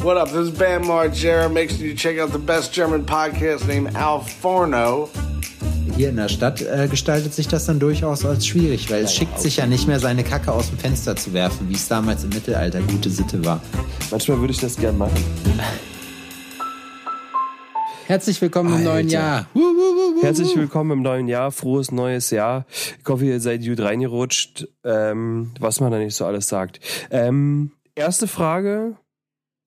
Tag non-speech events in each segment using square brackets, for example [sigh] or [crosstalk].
What up? This is Bam Margera. Make sure you check out the best German podcast named Al Forno. Hier in der Stadt äh, gestaltet sich das dann durchaus als schwierig, weil es schickt sich ja nicht mehr, seine Kacke aus dem Fenster zu werfen, wie es damals im Mittelalter gute Sitte war. Manchmal würde ich das gern machen. Herzlich willkommen im Alter. neuen Jahr. Wuh, wuh, wuh. Herzlich willkommen im neuen Jahr, frohes neues Jahr. Ich hoffe, ihr seid gut reingerutscht, ähm, was man da nicht so alles sagt. Ähm, erste Frage,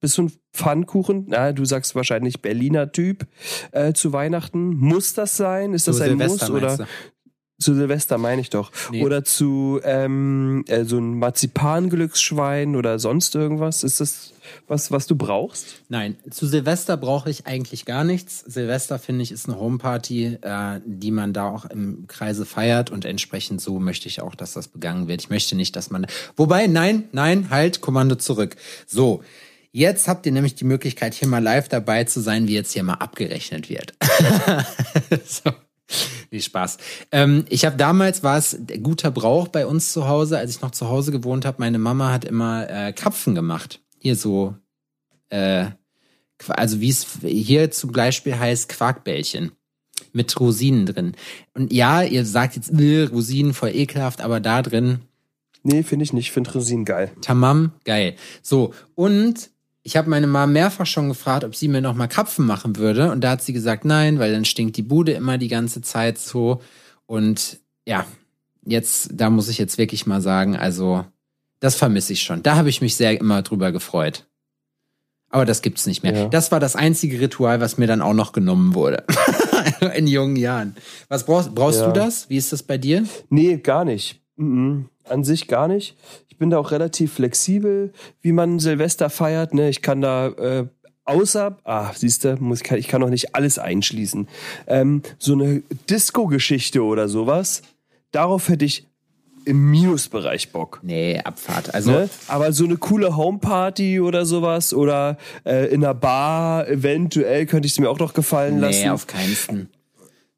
bist du ein Pfannkuchen? Na, du sagst wahrscheinlich Berliner Typ äh, zu Weihnachten. Muss das sein? Ist das Zu ein Silvester, Muss? Oder zu Silvester meine ich doch. Nee. Oder zu ähm, äh, so ein Marzipanglücksschwein oder sonst irgendwas? Ist das was, was du brauchst? Nein, zu Silvester brauche ich eigentlich gar nichts. Silvester, finde ich, ist eine Homeparty, äh, die man da auch im Kreise feiert und entsprechend so möchte ich auch, dass das begangen wird. Ich möchte nicht, dass man. Wobei, nein, nein, halt, Kommando zurück. So. Jetzt habt ihr nämlich die Möglichkeit, hier mal live dabei zu sein, wie jetzt hier mal abgerechnet wird. [laughs] so. Nee, Spaß. Ähm, ich habe damals, war es guter Brauch bei uns zu Hause, als ich noch zu Hause gewohnt habe, meine Mama hat immer äh, Krapfen gemacht. Hier so, äh, also wie es hier zum Beispiel heißt, Quarkbällchen mit Rosinen drin. Und ja, ihr sagt jetzt, "Äh, Rosinen voll ekelhaft, aber da drin Nee, finde ich nicht. Ich finde Rosinen geil. Tamam, geil. So, und ich habe meine Mama mehrfach schon gefragt, ob sie mir noch mal Krapfen machen würde. Und da hat sie gesagt, nein, weil dann stinkt die Bude immer die ganze Zeit so. Und ja, jetzt, da muss ich jetzt wirklich mal sagen, also, das vermisse ich schon. Da habe ich mich sehr immer drüber gefreut. Aber das gibt's nicht mehr. Ja. Das war das einzige Ritual, was mir dann auch noch genommen wurde. [laughs] In jungen Jahren. Was brauchst, brauchst Ja. du das? Wie ist das bei dir? Nee, gar nicht. Mhm. An sich gar nicht. Ich bin da auch relativ flexibel, wie man Silvester feiert. Ne? Ich kann da äh, außer, ah, siehst du, muss ich, kann, auch nicht alles einschließen. Ähm, so eine Disco-Geschichte oder sowas, darauf hätte ich im Minusbereich Bock. Nee, Abfahrt. Also, Ne? Aber so eine coole Homeparty oder sowas oder äh, in einer Bar eventuell könnte ich es mir auch noch gefallen nee, lassen. auf keinsten.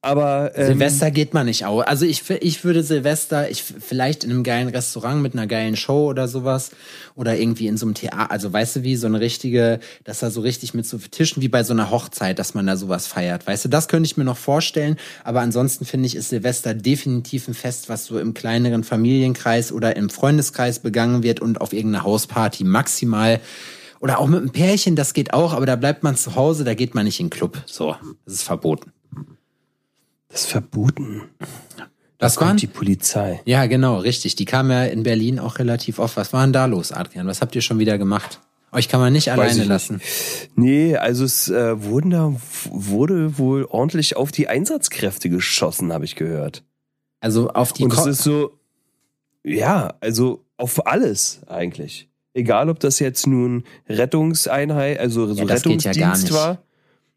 Aber ähm, Silvester geht man nicht auch. Also ich, ich würde Silvester, ich vielleicht in einem geilen Restaurant mit einer geilen Show oder sowas oder irgendwie in so einem Theater, also weißt du wie, so eine richtige, dass da so richtig mit so Tischen wie bei so einer Hochzeit, dass man da sowas feiert. Weißt du, das könnte ich mir noch vorstellen, aber ansonsten finde ich, ist Silvester definitiv ein Fest, was so im kleineren Familienkreis oder im Freundeskreis begangen wird und auf irgendeiner Hausparty maximal oder auch mit einem Pärchen, das geht auch, aber da bleibt man zu Hause, da geht man nicht in den Club. So, das ist verboten. Das ist verboten. Das Kommt waren die Polizei. Ja, genau, richtig. Die kam ja in Berlin auch relativ oft. Was war denn da los, Adrian? Was habt ihr schon wieder gemacht? Euch kann man nicht Weiß alleine nicht. lassen. Nee, also es äh, wurden da, wurde wohl ordentlich auf die Einsatzkräfte geschossen, habe ich gehört. Also auf die Und es ist so, ja, also auf alles eigentlich. Egal, ob das jetzt nun Rettungseinheit, also so Ja, ja Rettungsdienst nicht. war,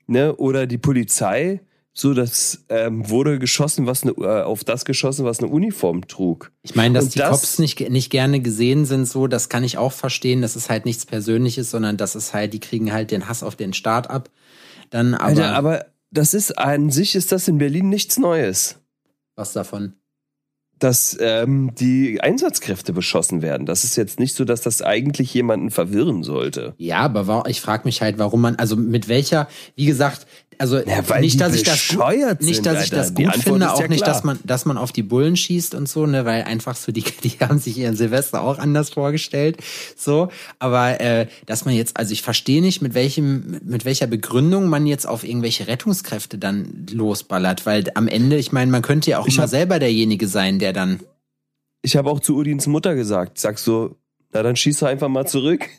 ne, oder die Polizei, so das ähm, wurde geschossen, was eine, äh, auf das geschossen, was eine Uniform trug. Ich meine, dass Und die das- Cops nicht, nicht gerne gesehen sind, so, das kann ich auch verstehen. Das ist halt nichts Persönliches, sondern das ist halt, die kriegen halt den Hass auf den Staat ab. Dann aber, Alter, aber das ist an sich ist das in Berlin nichts Neues. was davon? dass ähm, die Einsatzkräfte beschossen werden. Das ist jetzt nicht so, dass das eigentlich jemanden verwirren sollte. Ja, aber ich frage mich halt, warum man, also mit welcher, wie gesagt, also Ja, nicht, dass ich das nicht, sind, dass ich Alter. das gut finde, auch ja nicht, klar. dass man, dass man auf die Bullen schießt und so, ne, weil einfach so die, [laughs] die haben sich ihren Silvester auch anders vorgestellt, so. Aber äh, dass man jetzt, also ich verstehe nicht, mit welchem, mit welcher Begründung man jetzt auf irgendwelche Rettungskräfte dann losballert, weil am Ende, ich meine, man könnte ja auch Ich immer hab- selber derjenige sein, der dann Ich habe auch zu Udins Mutter gesagt, sag so, na dann schieß doch einfach mal zurück. [laughs]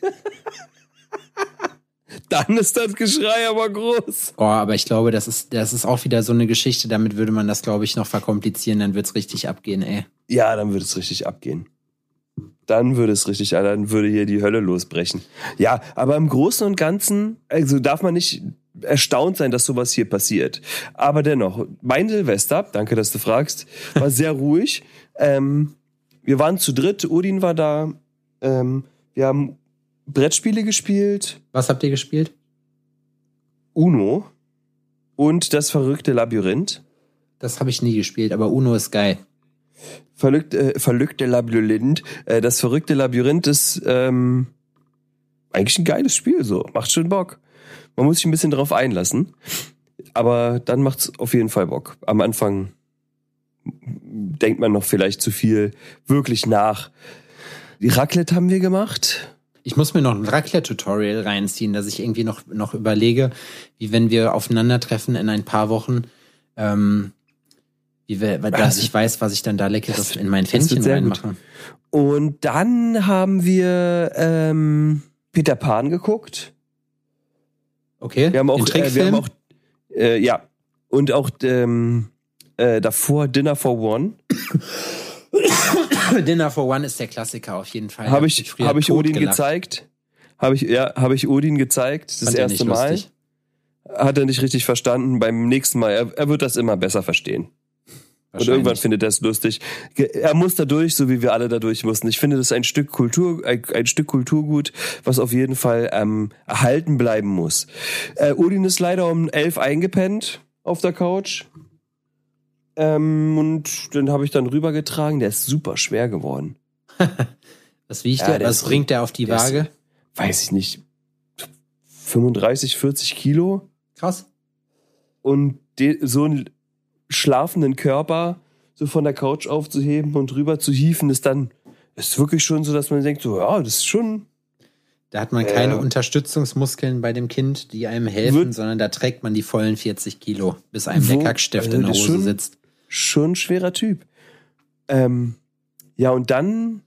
dann ist das Geschrei aber groß. Oh, aber ich glaube, das ist, das ist auch wieder so eine Geschichte, damit würde man das, glaube ich, noch verkomplizieren, dann wird's richtig abgehen, ey. Ja, dann würde es richtig abgehen. Dann würde es richtig, dann würde hier die Hölle losbrechen. Ja, aber im Großen und Ganzen, also darf man nicht erstaunt sein, dass sowas hier passiert. Aber dennoch, mein Silvester, danke, dass du fragst, war sehr [laughs] ruhig. Ähm, wir waren zu dritt, Odin war da. Ähm, wir haben Brettspiele gespielt, Was habt ihr gespielt? Uno und das verrückte Labyrinth. Das habe ich nie gespielt, aber Uno ist geil. Verrückte, äh, verrückte Labyrinth. Äh, das verrückte Labyrinth ist, ähm, eigentlich ein geiles Spiel, so. Macht schon Bock. Man muss sich ein bisschen drauf einlassen. Aber dann macht's auf jeden Fall Bock. Am Anfang denkt man noch vielleicht zu viel wirklich nach. Die Raclette haben wir gemacht. Ich muss mir noch ein Raclette-Tutorial reinziehen, dass ich irgendwie noch, noch überlege, wie wenn wir aufeinandertreffen in ein paar Wochen, ähm, wie wir, dass ich weiß, was ich dann da leckeres in mein Pfännchen reinmache. Und dann haben wir ähm, Peter Pan geguckt. Okay. Wir haben auch, äh, wir haben auch äh, ja und auch ähm, äh, davor Dinner for One. [coughs] [laughs] Dinner for One ist der Klassiker auf jeden Fall. Habe ich, habe ich Odin gelacht. gezeigt? Habe ich, ja, habe ich Odin gezeigt, das Fand erste Mal. Lustig. Hat er nicht richtig verstanden. Beim nächsten Mal, er, er wird das immer besser verstehen. Und irgendwann findet er es lustig. Er muss dadurch, so wie wir alle dadurch mussten. Ich finde, das ist ein Stück Kultur, ein, ein Stück Kulturgut, was auf jeden Fall ähm, erhalten bleiben muss. Äh, Odin ist leider um elf eingepennt auf der Couch. Ähm, und den habe ich dann rübergetragen. Der ist super schwer geworden. [laughs] was wiegt ja, der? Was bringt der auf die Waage? Ist, weiß ich nicht. 35, 40 Kilo. Krass. Und so ein schlafenden Körper so von der Couch aufzuheben und rüber zu hieven, ist dann ist wirklich schon so, dass man denkt, so, ja, das ist schon. Da hat man keine äh, Unterstützungsmuskeln bei dem Kind, die einem helfen, wird, sondern da trägt man die vollen 40 Kilo, bis einem wo, der Kackstift in der Hose schon, sitzt. Schon ein schwerer Typ. Ähm, ja, und dann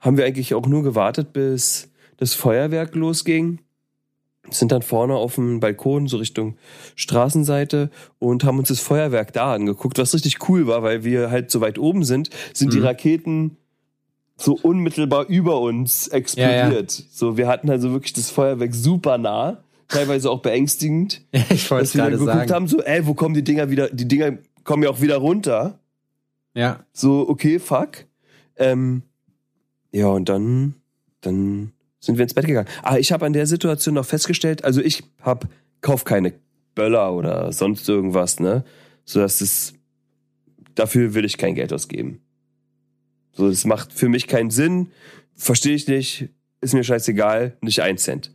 haben wir eigentlich auch nur gewartet, bis das Feuerwerk losging sind dann vorne auf dem Balkon, so Richtung Straßenseite und haben uns das Feuerwerk da angeguckt, was richtig cool war, weil wir halt so weit oben sind, sind mhm. die Raketen so unmittelbar über uns explodiert. Ja, ja. So, wir hatten also wirklich das Feuerwerk super nah, teilweise auch beängstigend. [laughs] ich wollte gerade geguckt sagen. haben, so, ey, wo kommen die Dinger wieder? Die Dinger kommen ja auch wieder runter. Ja. So, okay, fuck. Ähm, ja, und dann, dann sind wir ins Bett gegangen. Aber ich habe an der Situation noch festgestellt, also ich hab, kauf keine Böller oder sonst irgendwas, ne? So dass es, dafür will ich kein Geld ausgeben. So, das macht für mich keinen Sinn, verstehe ich nicht, ist mir scheißegal, nicht ein Cent.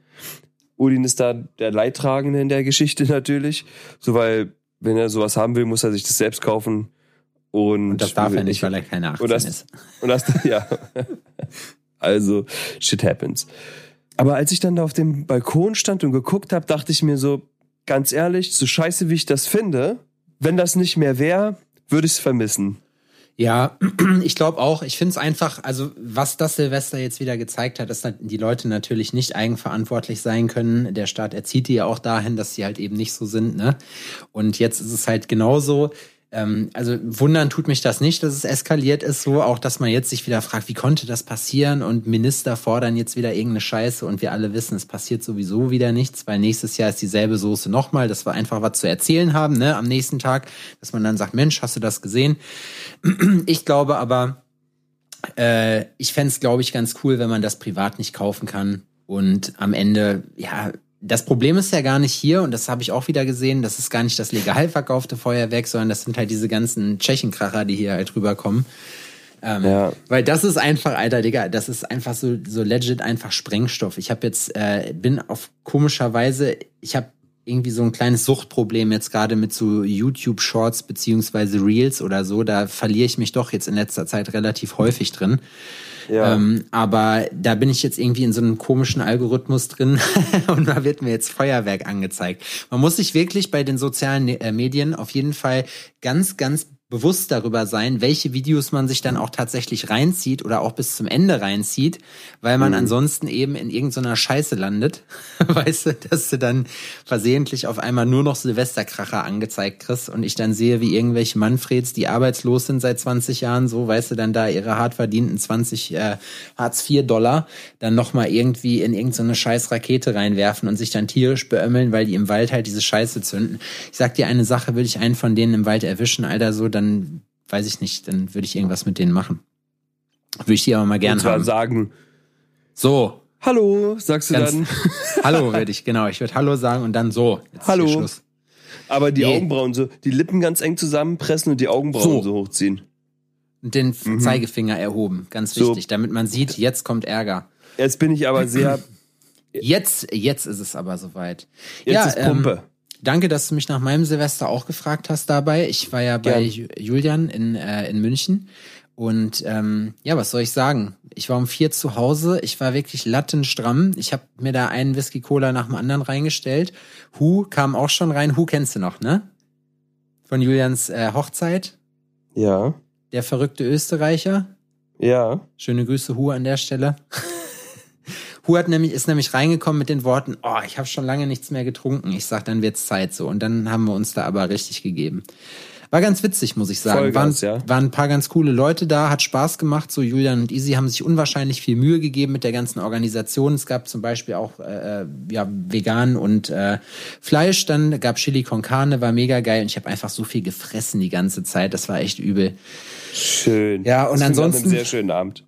Udin ist da der Leidtragende in der Geschichte [laughs] natürlich, so weil, wenn er sowas haben will, muss er sich das selbst kaufen. Und, und das darf er nicht, weil er keine 18 und das, ist. Und das, [laughs] ja. Also, shit happens. Aber als ich dann da auf dem Balkon stand und geguckt habe, dachte ich mir so, ganz ehrlich, so scheiße wie ich das finde, wenn das nicht mehr wäre, würde ich es vermissen. Ja, [clears throat] ich glaube auch. Ich finde es einfach, also was das Silvester jetzt wieder gezeigt hat, ist, dass die Leute natürlich nicht eigenverantwortlich sein können. Der Staat erzieht die ja auch dahin, dass sie halt eben nicht so sind. Ne? Und jetzt ist es halt genauso. Ähm, also wundern tut mich das nicht, dass es eskaliert ist, so auch, dass man jetzt sich wieder fragt, wie konnte das passieren und Minister fordern jetzt wieder irgendeine Scheiße und wir alle wissen, es passiert sowieso wieder nichts, weil nächstes Jahr ist dieselbe Soße nochmal, dass wir einfach was zu erzählen haben, ne, am nächsten Tag, dass man dann sagt, Mensch, hast du das gesehen? [clears throat] Ich glaube aber, äh, ich fände es, glaube ich, ganz cool, wenn man das privat nicht kaufen kann und am Ende, ja, das Problem ist ja gar nicht hier, und das habe ich auch wieder gesehen, das ist gar nicht das legal verkaufte Feuerwerk, sondern das sind halt diese ganzen Tschechenkracher, die hier halt rüberkommen. Ähm, ja. Weil das ist einfach, Alter, Digga, das ist einfach so, so legit einfach Sprengstoff. Ich habe jetzt, äh, bin auf komischer Weise, ich habe irgendwie so ein kleines Suchtproblem jetzt gerade mit so YouTube-Shorts beziehungsweise Reels oder so. Da verliere ich mich doch jetzt in letzter Zeit relativ häufig drin. Ja. Ähm, aber da bin ich jetzt irgendwie in so einem komischen Algorithmus drin [laughs] und da wird mir jetzt Feuerwerk angezeigt. Man muss sich wirklich bei den sozialen äh, Medien auf jeden Fall ganz, ganz bewusst darüber sein, welche Videos man sich dann auch tatsächlich reinzieht oder auch bis zum Ende reinzieht, weil man mhm. ansonsten eben in irgendeiner Scheiße landet. [laughs] weißt du, dass du dann versehentlich auf einmal nur noch Silvesterkracher angezeigt kriegst und ich dann sehe, wie irgendwelche Manfreds, die arbeitslos sind seit 20 Jahren, so, weißt du, dann da ihre hart verdienten 20 äh, Hartz IV Dollar dann nochmal irgendwie in irgendeine scheiß Rakete reinwerfen und sich dann tierisch beömmeln, weil die im Wald halt diese Scheiße zünden. Ich sag dir eine Sache, würde ich einen von denen im Wald erwischen, Alter, so, dann weiß ich nicht, dann würde ich irgendwas mit denen machen. Würde ich die aber mal gerne haben. sagen. So. Hallo, sagst du Ganz, dann? [laughs] Hallo würde ich, genau. Ich würde Hallo sagen und dann so. Jetzt Hallo. Aber die nee. Augenbrauen so, die Lippen ganz eng zusammenpressen und die Augenbrauen so, so hochziehen. Und den mhm. Zeigefinger erhoben, ganz wichtig, so. damit man sieht, jetzt kommt Ärger. Jetzt bin ich aber [clears throat] sehr Jetzt, jetzt ist es aber soweit. Jetzt ja, ist Pumpe. Ähm, danke, dass du mich nach meinem Silvester auch gefragt hast dabei. Ich war ja bei Ju- Julian in, äh, in München. Und ähm, ja, was soll ich sagen? Ich war um vier zu Hause. Ich war wirklich lattenstramm. Ich habe mir da einen Whisky Cola nach dem anderen reingestellt. Hu kam auch schon rein. Hu kennst du noch, ne? Von Julians äh, Hochzeit. Ja, Der verrückte Österreicher. ja. Schöne Grüße, Hu, an der Stelle. Hu hat nämlich, ist nämlich reingekommen mit den Worten, oh, ich habe schon lange nichts mehr getrunken. Ich sag, dann wird's Zeit so. Und dann haben wir uns da aber richtig gegeben. War ganz witzig, muss ich sagen. Vollgas, waren, ja. waren ein paar ganz coole Leute da, hat Spaß gemacht. So Julian und Easy haben sich unwahrscheinlich viel Mühe gegeben mit der ganzen Organisation. Es gab zum Beispiel auch äh, ja, vegan und äh, Fleisch. Dann gab Chili con Carne, war mega geil. Und ich habe einfach so viel gefressen die ganze Zeit. Das war echt übel. Schön. Ja, und Das ansonsten- einem sehr schönen Abend.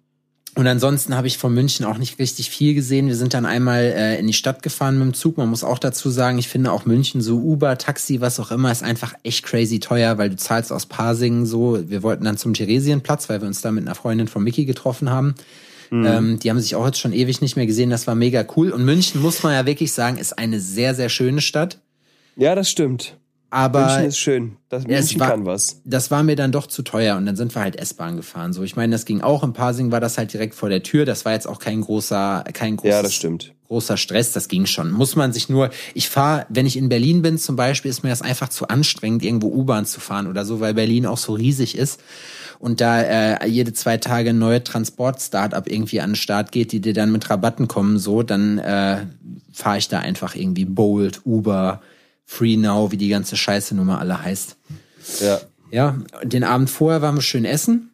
Und ansonsten habe ich von München auch nicht richtig viel gesehen. Wir sind dann einmal äh, in die Stadt gefahren mit dem Zug. Man muss auch dazu sagen, ich finde auch München, so Uber, Taxi, was auch immer, ist einfach echt crazy teuer, weil du zahlst aus Pasing so. Wir wollten dann zum Theresienplatz, weil wir uns da mit einer Freundin von Mickey getroffen haben. Ähm, die haben sich auch jetzt schon ewig nicht mehr gesehen. Das war mega cool. Und München, muss man ja wirklich sagen, ist eine sehr, sehr schöne Stadt. Ja, das stimmt. Aber München ist schön. Das Ja, München war- kann was. das war mir dann doch zu teuer und dann sind wir halt S-Bahn gefahren. So, ich meine, das ging auch. In Pasing war das halt direkt vor der Tür. Das war jetzt auch kein großer, kein großes, Ja, das stimmt. großer Stress. Das ging schon. Muss man sich nur. Ich fahre, wenn ich in Berlin bin zum Beispiel, ist mir das einfach zu anstrengend, irgendwo U-Bahn zu fahren oder so, weil Berlin auch so riesig ist und da äh, jede zwei Tage ein neues Transport-Startup irgendwie an den Start geht, die dir dann mit Rabatten kommen, so, dann äh, fahre ich da einfach irgendwie Bolt, Uber, Free Now, wie die ganze Scheiße Nummer alle heißt. Ja. Ja, den Abend vorher waren wir schön essen.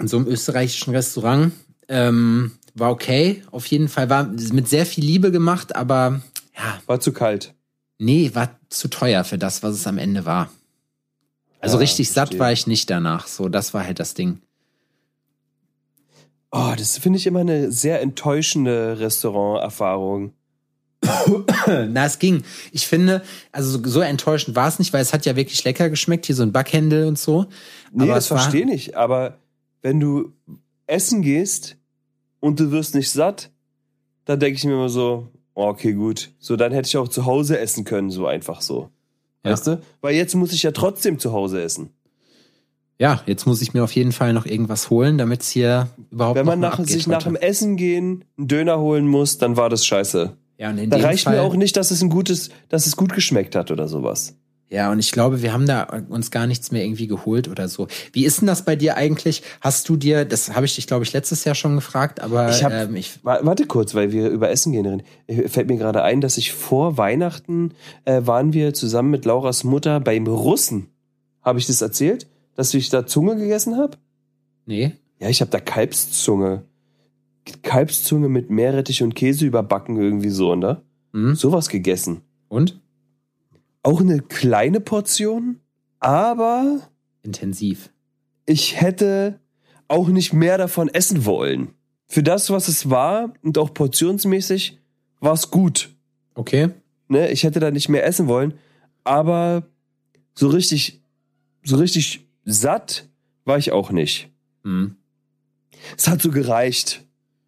In so einem österreichischen Restaurant. Ähm, war okay. Auf jeden Fall war mit sehr viel Liebe gemacht, aber ja, War zu kalt. nee, war zu teuer für das, was es am Ende war. Also Ja, richtig satt verstehe. war ich nicht danach. So, das war halt das Ding. Oh, das finde ich immer eine sehr enttäuschende Restauranterfahrung. Na, es ging. Ich finde, also so, so enttäuschend war es nicht, weil es hat ja wirklich lecker geschmeckt, hier so ein Backhändel und so. Nee, aber das es war, verstehe ich. Aber wenn du essen gehst und du wirst nicht satt, dann denke ich mir immer so, oh, okay, gut. So, dann hätte ich auch zu Hause essen können, so einfach so. Ja. Weißt du? Weil jetzt muss ich ja trotzdem zu Hause essen. Ja, jetzt muss ich mir auf jeden Fall noch irgendwas holen, damit es hier überhaupt Wenn man nach, sich nach dem Essen gehen einen Döner holen muss, dann war das scheiße. Ja, und in Da reicht Fall, mir auch nicht, dass es ein gutes, dass es gut geschmeckt hat oder sowas. Ja, und ich glaube, wir haben da uns gar nichts mehr irgendwie geholt oder so. Wie ist denn das bei dir eigentlich? Hast du dir, das habe ich dich, glaube ich, letztes Jahr schon gefragt, aber Ich hab- ähm, ich, Wa- Warte kurz, weil wir über Essen gehen reden. Äh, Fällt mir gerade ein, dass ich vor Weihnachten äh, waren wir zusammen mit Lauras Mutter beim Russen. Habe ich das erzählt, dass ich da Zunge gegessen habe? nee, Ja, ich habe da Kalbszunge. Kalbszunge mit Meerrettich und Käse überbacken irgendwie so, ne? hm? Sowas gegessen. und? Auch eine kleine Portion, aber Intensiv. ich hätte auch nicht mehr davon essen wollen. Für das, was es war und auch portionsmäßig, war es gut. Okay. Ne? Ich hätte da nicht mehr essen wollen, aber so richtig, so richtig satt war ich auch nicht. Hm. Es hat so gereicht.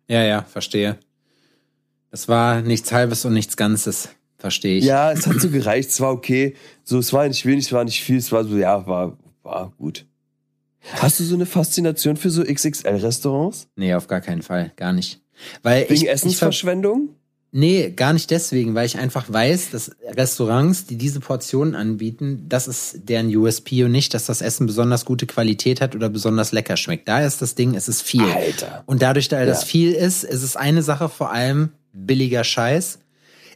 Ja, ja, verstehe. Das war nichts Halbes und nichts Ganzes. Verstehe ich. Ja, es hat so gereicht, es war okay. So, es war nicht wenig, es war nicht viel, es war so, ja, war, war gut. Hast du so eine Faszination für so XXL-Restaurants? Nee, auf gar keinen Fall. Gar nicht. Weil Wegen ich, ich ver- Essensverschwendung? Nee, gar nicht deswegen, weil ich einfach weiß, dass Restaurants, die diese Portionen anbieten, das ist deren USP und nicht, dass das Essen besonders gute Qualität hat oder besonders lecker schmeckt. Da ist das Ding, es ist viel. Alter. Und dadurch, da das Ja. viel ist, ist es eine Sache vor allem billiger Scheiß.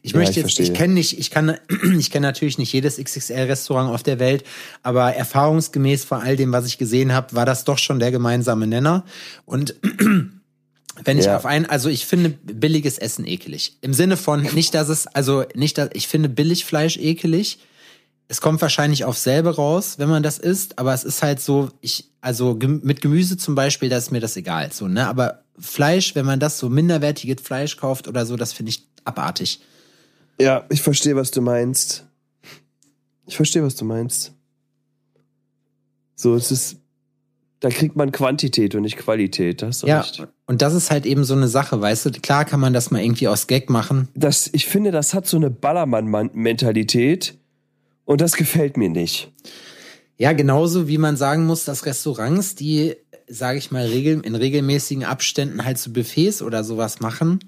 Ich Ja, möchte ich jetzt, verstehe. ich kenne nicht, ich kann, [clears throat] ich kenne natürlich nicht jedes XXL-Restaurant auf der Welt, aber erfahrungsgemäß vor all dem, was ich gesehen habe, war das doch schon der gemeinsame Nenner. Und [clears throat] wenn ich Ja. auf ein, also ich finde billiges Essen ekelig. Im Sinne von, nicht, dass es, also nicht, dass, ich finde Billigfleisch ekelig. Es kommt wahrscheinlich auf selbe raus, wenn man das isst, aber es ist halt so, ich, also gem- mit Gemüse zum Beispiel, da ist mir das egal, so, ne, aber Fleisch, wenn man das so minderwertiges Fleisch kauft oder so, das finde ich abartig. Ja, ich verstehe, was du meinst. Ich verstehe, was du meinst. So, es ist. Da kriegt man Quantität und nicht Qualität. Das ja, recht. und das ist halt eben so eine Sache, weißt du? Klar kann man das mal irgendwie aus Gag machen. Das, ich finde, das hat so eine Ballermann-Mentalität und das gefällt mir nicht. Ja, genauso wie man sagen muss, dass Restaurants, die, sage ich mal, regel, in regelmäßigen Abständen halt so Buffets oder sowas machen.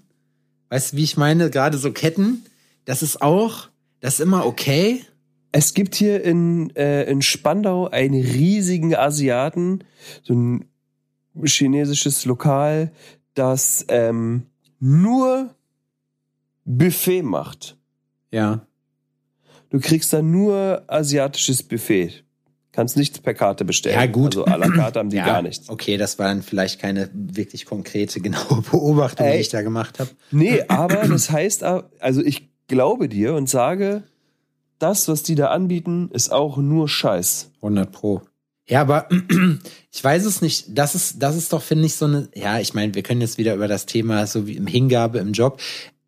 Weißt du, wie ich meine? Gerade so Ketten, das ist auch, das ist immer okay. Es gibt hier in, äh, in Spandau einen riesigen Asiaten, so ein chinesisches Lokal, das ähm, nur Buffet macht. Ja. Du kriegst da nur asiatisches Buffet. Kannst nichts per Karte bestellen. Ja, gut. Also à la carte haben die [clears throat] ja, gar nichts. Okay, das war dann vielleicht keine wirklich konkrete, genaue [laughs] Beobachtung, Ey. die ich da gemacht habe. Nee, aber das heißt, also ich glaube dir und sage, das, was die da anbieten, ist auch nur Scheiß. 100 Pro. Ja, aber [clears throat] ich weiß es nicht. Das ist, das ist doch, finde ich, so eine, ja, ich meine, wir können jetzt wieder über das Thema so wie im Hingabe im Job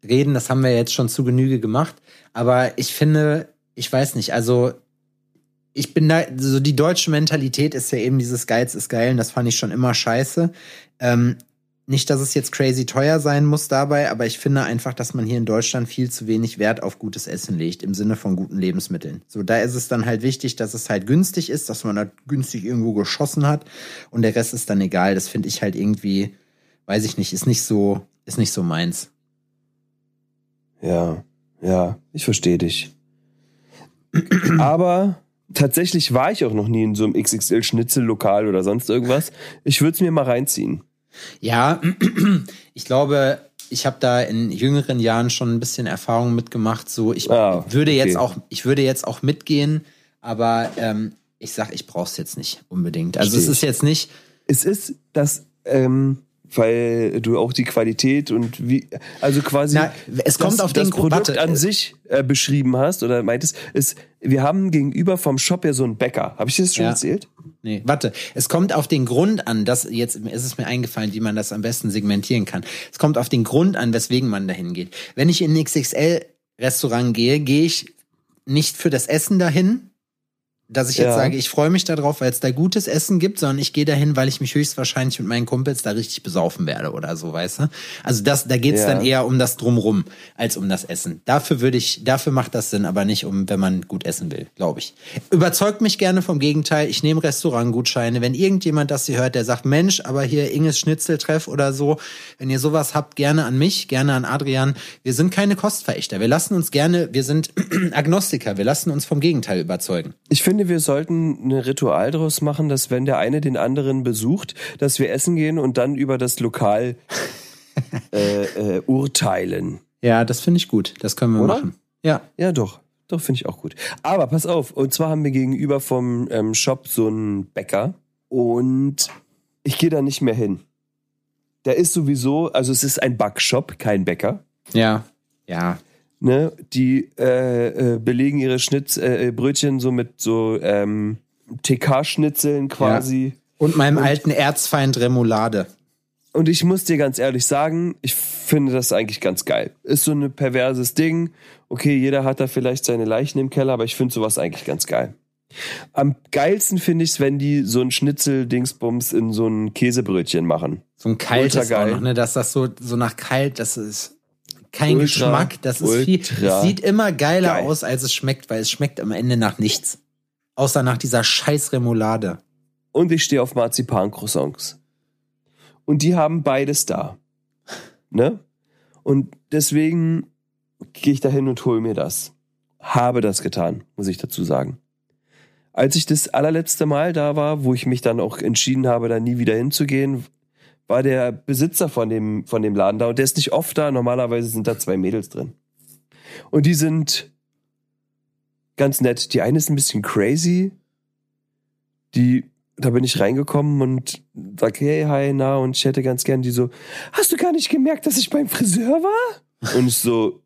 reden. Das haben wir jetzt schon zu Genüge gemacht. Aber ich finde, ich weiß nicht, also ich bin da, so die deutsche Mentalität ist ja eben dieses Geiz ist geil und das fand ich schon immer scheiße. Ähm, nicht, dass es jetzt crazy teuer sein muss dabei, aber ich finde einfach, dass man hier in Deutschland viel zu wenig Wert auf gutes Essen legt, im Sinne von guten Lebensmitteln. So, da ist es dann halt wichtig, dass es halt günstig ist, dass man da günstig irgendwo geschossen hat und der Rest ist dann egal. Das finde ich halt irgendwie, weiß ich nicht, ist nicht so, ist nicht so meins. Ja, ja, ich verstehe dich. Aber tatsächlich war ich auch noch nie in so einem XXL-Schnitzel-Lokal oder sonst irgendwas. Ich würde es mir mal reinziehen. Ja, [clears throat] ich glaube, ich habe da in jüngeren Jahren schon ein bisschen Erfahrung mitgemacht. So, ich Ah, würde okay. jetzt auch, ich würde jetzt auch mitgehen, aber ähm, ich sag, ich brauch's jetzt nicht unbedingt. Also es Versteh ist jetzt nicht, Es ist das, ähm, weil du auch die Qualität und wie, also quasi Na, es kommt das, auf den das Produkt warte, an äh, sich äh, beschrieben hast oder meintest, ist, wir haben gegenüber vom Shop ja so einen Bäcker. Habe ich dir das schon Ja. erzählt? Nee, warte. Es kommt auf den Grund an, dass jetzt ist es mir eingefallen, wie man das am besten segmentieren kann. Es kommt auf den Grund an, weswegen man dahin geht. Wenn ich in ein XXL-Restaurant gehe, gehe ich nicht für das Essen dahin, dass ich jetzt Ja. sage, ich freue mich darauf, weil es da gutes Essen gibt, sondern ich gehe dahin, weil ich mich höchstwahrscheinlich mit meinen Kumpels da richtig besaufen werde oder so, weißt du? Also das, da geht's Ja. dann eher um das Drumrum als um das Essen. Dafür würde ich, dafür macht das Sinn, aber nicht um, wenn man gut essen will, glaube ich. Überzeugt mich gerne vom Gegenteil. Ich nehme Restaurantgutscheine. Wenn irgendjemand das hier hört, der sagt, Mensch, aber hier Inges Schnitzeltreff oder so, wenn ihr sowas habt, gerne an mich, gerne an Adrian. Wir sind keine Kostverächter. Wir lassen uns gerne, wir sind [clears throat] Agnostiker. Wir lassen uns vom Gegenteil überzeugen. Ich finde, wir sollten ein Ritual daraus machen, dass wenn der eine den anderen besucht, dass wir essen gehen und dann über das Lokal [laughs] äh, äh, urteilen. Ja, das finde ich gut. Das können wir Oder? machen. Ja. Ja, doch. Doch, finde ich auch gut. Aber pass auf, und zwar haben wir gegenüber vom ähm, Shop so einen Bäcker und ich gehe da nicht mehr hin. Der ist sowieso, also es ist ein Backshop, kein Bäcker. Ja. Ja. Ne? Die äh, äh, belegen ihre Schnitz, äh, äh, Brötchen so mit so ähm, TK-Schnitzeln quasi. Und meinem alten Erzfeind Remoulade. Und ich muss dir ganz ehrlich sagen, ich finde das eigentlich ganz geil. Ist so ein perverses Ding. Okay, jeder hat da vielleicht seine Leichen im Keller, aber ich finde sowas eigentlich ganz geil. Am geilsten finde ich es, wenn die so ein Schnitzel-Dingsbums in so ein Käsebrötchen machen. So ein kaltes auch noch, ne? Dass das so, so nach kalt, das ist kein Ultra, Geschmack, das ist viel. Es sieht immer geiler geil. aus, als es schmeckt, weil es schmeckt am Ende nach nichts. Außer nach dieser scheiß Remoulade. Und ich stehe auf Marzipan-Croissants. Und die haben beides da. Ne? Und deswegen gehe ich da hin und hole mir das. Habe das getan, muss ich dazu sagen. Als ich das allerletzte Mal da war, wo ich mich dann auch entschieden habe, da nie wieder hinzugehen, war der Besitzer von dem, von dem Laden da und der ist nicht oft da. Normalerweise sind da zwei Mädels drin. Und die sind ganz nett. Die eine ist ein bisschen crazy. Die, da bin ich reingekommen und sag, hey, hi, na, und ich hätte ganz gern die so, hast du gar nicht gemerkt, dass ich beim Friseur war? Und ich so,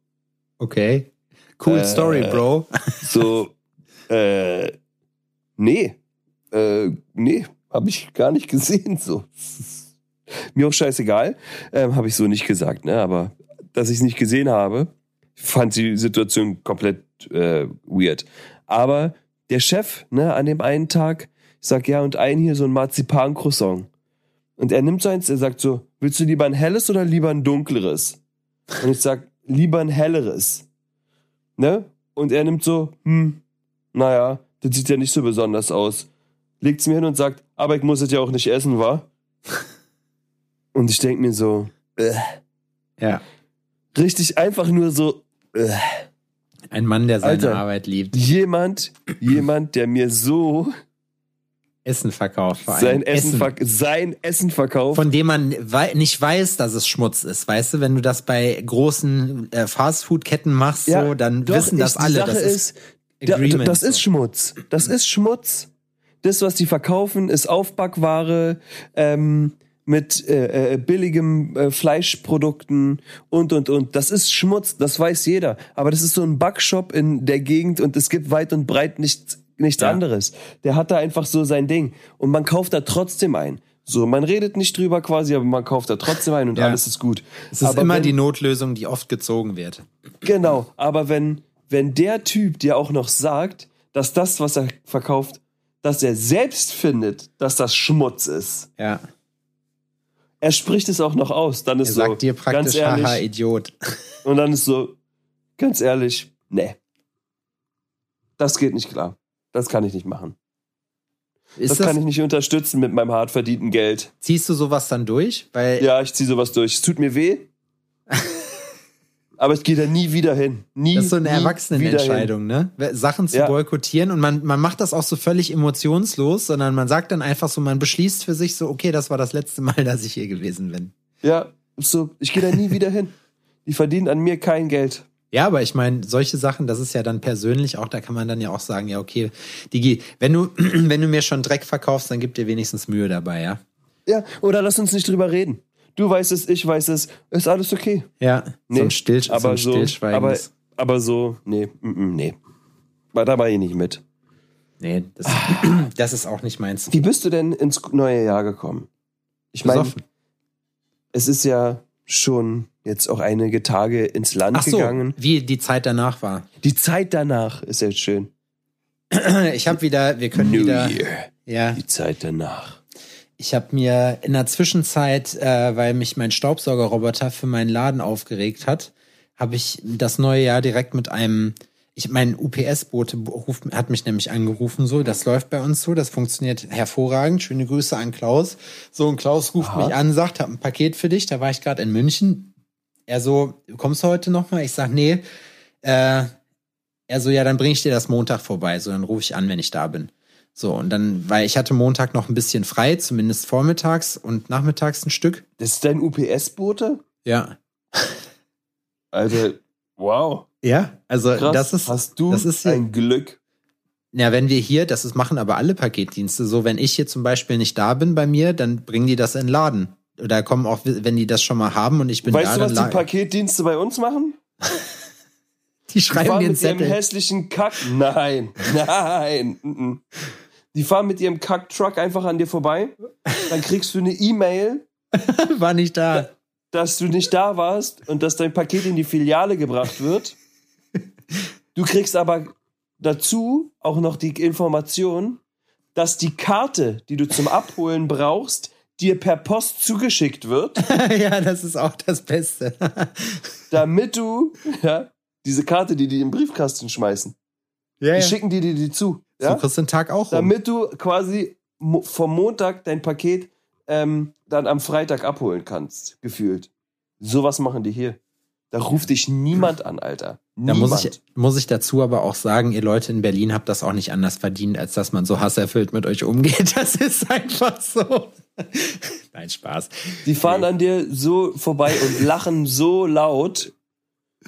Okay. Cool Äh, Story, Bro. [laughs] so, äh, nee, äh, nee, habe ich gar nicht gesehen, so. Mir auch scheißegal, ähm, habe ich so nicht gesagt, ne, aber dass ich es nicht gesehen habe, fand die Situation komplett äh, weird. Aber der Chef, ne, an dem einen Tag, ich Sag ja, und ein hier so ein Marzipan-Croissant. Und er nimmt so eins, er sagt so, willst du lieber ein helles oder lieber ein dunkleres? Und ich sag, lieber ein helleres. Ne? Und er nimmt so, hm, naja, das sieht ja nicht so besonders aus. Legt's mir hin und sagt, aber ich muss es ja auch nicht essen, wa? Und ich denk mir so, äh, Ja. richtig einfach nur so, äh, Ein Mann, der seine Alter. Arbeit liebt. jemand, jemand, der mir so Essen verkauft. Vor allem sein Essen, verk- sein Essen verkauft. Von dem man wei nicht weiß, dass es Schmutz ist. Weißt du, wenn du das bei großen äh, Fastfood-Ketten machst, so, dann doch, wissen das ich- alle. Sache das ist, Da- Agreement, das ist. Schmutz. Das ist Schmutz. Das, was die verkaufen, ist Aufbackware ähm, mit äh, äh, billigem äh, Fleischprodukten und und und. Das ist Schmutz, das weiß jeder. Aber das ist so ein Backshop in der Gegend und es gibt weit und breit nichts, nichts Ja. anderes. Der hat da einfach so sein Ding und man kauft da trotzdem ein. So, man redet nicht drüber quasi, aber man kauft da trotzdem ein und Ja. alles ist gut. es ist aber immer wenn, die Notlösung, die oft gezogen wird. Genau, aber wenn, wenn der Typ dir auch noch sagt, dass das, was er verkauft, dass er selbst findet, dass das Schmutz ist, Ja. Er spricht es auch noch aus, dann Er ist so, sagt dir ganz praktisch, ehrlich, haha, Idiot. [laughs] und dann ist so, ganz ehrlich, nee. Das geht nicht klar. Das kann ich nicht machen. Das, das, kann ich nicht unterstützen mit meinem hart verdienten Geld. ziehst du sowas dann durch? Weil Ja, ich ziehe sowas durch. Es tut mir weh. Aber ich gehe da nie wieder hin. Nie, das ist so eine. Erwachsenenentscheidung, ne? Sachen zu Ja. boykottieren und man, man macht das auch so völlig emotionslos, sondern man sagt dann einfach so, man beschließt für sich so, okay, das war das letzte Mal, dass ich hier gewesen bin. Ja, so, ich gehe da nie wieder hin. Die verdienen an mir kein Geld. Ja, aber ich meine, solche Sachen, das ist ja dann persönlich auch, da kann man dann ja auch sagen, ja, okay, Digi, wenn du, [clears throat] wenn du mir schon Dreck verkaufst, dann gib dir wenigstens Mühe dabei, ja? Ja, oder lass uns nicht drüber reden. Du weißt es, ich weiß es, ist alles okay. Ja, so ein, Still, so aber ein so, Stillschweigen. aber, aber so, nee, mm, mm, nee. War da war ich nicht mit. nee, das, das ist auch nicht meins. Wie bist du denn ins neue Jahr gekommen? Ich meine, es ist ja schon jetzt auch einige Tage ins Land Ach so, gegangen. wie die Zeit danach war. Die Zeit danach ist jetzt schön. Ich habe wieder, wir können wieder, ja, Die Zeit danach. Ich habe mir in der Zwischenzeit, äh, weil mich mein Staubsaugerroboter für meinen Laden aufgeregt hat, habe ich das neue Jahr direkt mit einem, ich mein UPS-Bote hat mich nämlich angerufen, so, das läuft bei uns so, das funktioniert hervorragend. Schöne Grüße an Klaus. So, und Klaus ruft Aha. mich an, sagt, hab ein Paket für dich. Da war ich gerade in München. Er so, kommst du heute noch mal? Ich sag, nee. Äh, er so, ja, dann bringe ich dir das Montag vorbei. So, dann rufe ich an, wenn ich da bin. So, und dann, weil ich hatte Montag noch ein bisschen frei, zumindest vormittags und nachmittags ein Stück. Das ist dein UPS-Bote? Ja. Alter, wow. Ja, also Krass. das ist, Hast du das ist hier, ein Glück. ja, wenn wir hier, das ist, machen aber alle Paketdienste so, wenn ich hier zum Beispiel nicht da bin bei mir, dann bringen die das in den Laden. Oder kommen auch, wenn die das schon mal haben und ich bin weißt da, du, was die Paketdienste bei uns machen? [laughs] die schreiben den mit ihrem Zettel. hässlichen Kack. Nein, [laughs] nein. Die fahren mit ihrem Kack-Truck einfach an dir vorbei. Dann kriegst du eine E-Mail, [laughs] War nicht da. dass du nicht da warst und dass dein Paket in die Filiale gebracht wird. Du kriegst aber dazu auch noch die Information, dass die Karte, die du zum Abholen brauchst, dir per Post zugeschickt wird, [laughs] ja, das ist auch das Beste. [laughs] damit du ja, diese Karte, die die im Briefkasten schmeißen, ja, die schicken die dir die zu. So Ja? kriegst du den Tag auch rum. damit du quasi vom Montag dein Paket ähm, dann am Freitag abholen kannst, gefühlt. Sowas machen die hier. Da ruft dich niemand an, Alter. Da Niemand. muss ich, muss ich dazu aber auch sagen, ihr Leute in Berlin habt das auch nicht anders verdient, als dass man so hasserfüllt mit euch umgeht. [laughs] Das ist einfach so. [laughs] Nein, Spaß. die fahren an dir so vorbei und lachen so laut,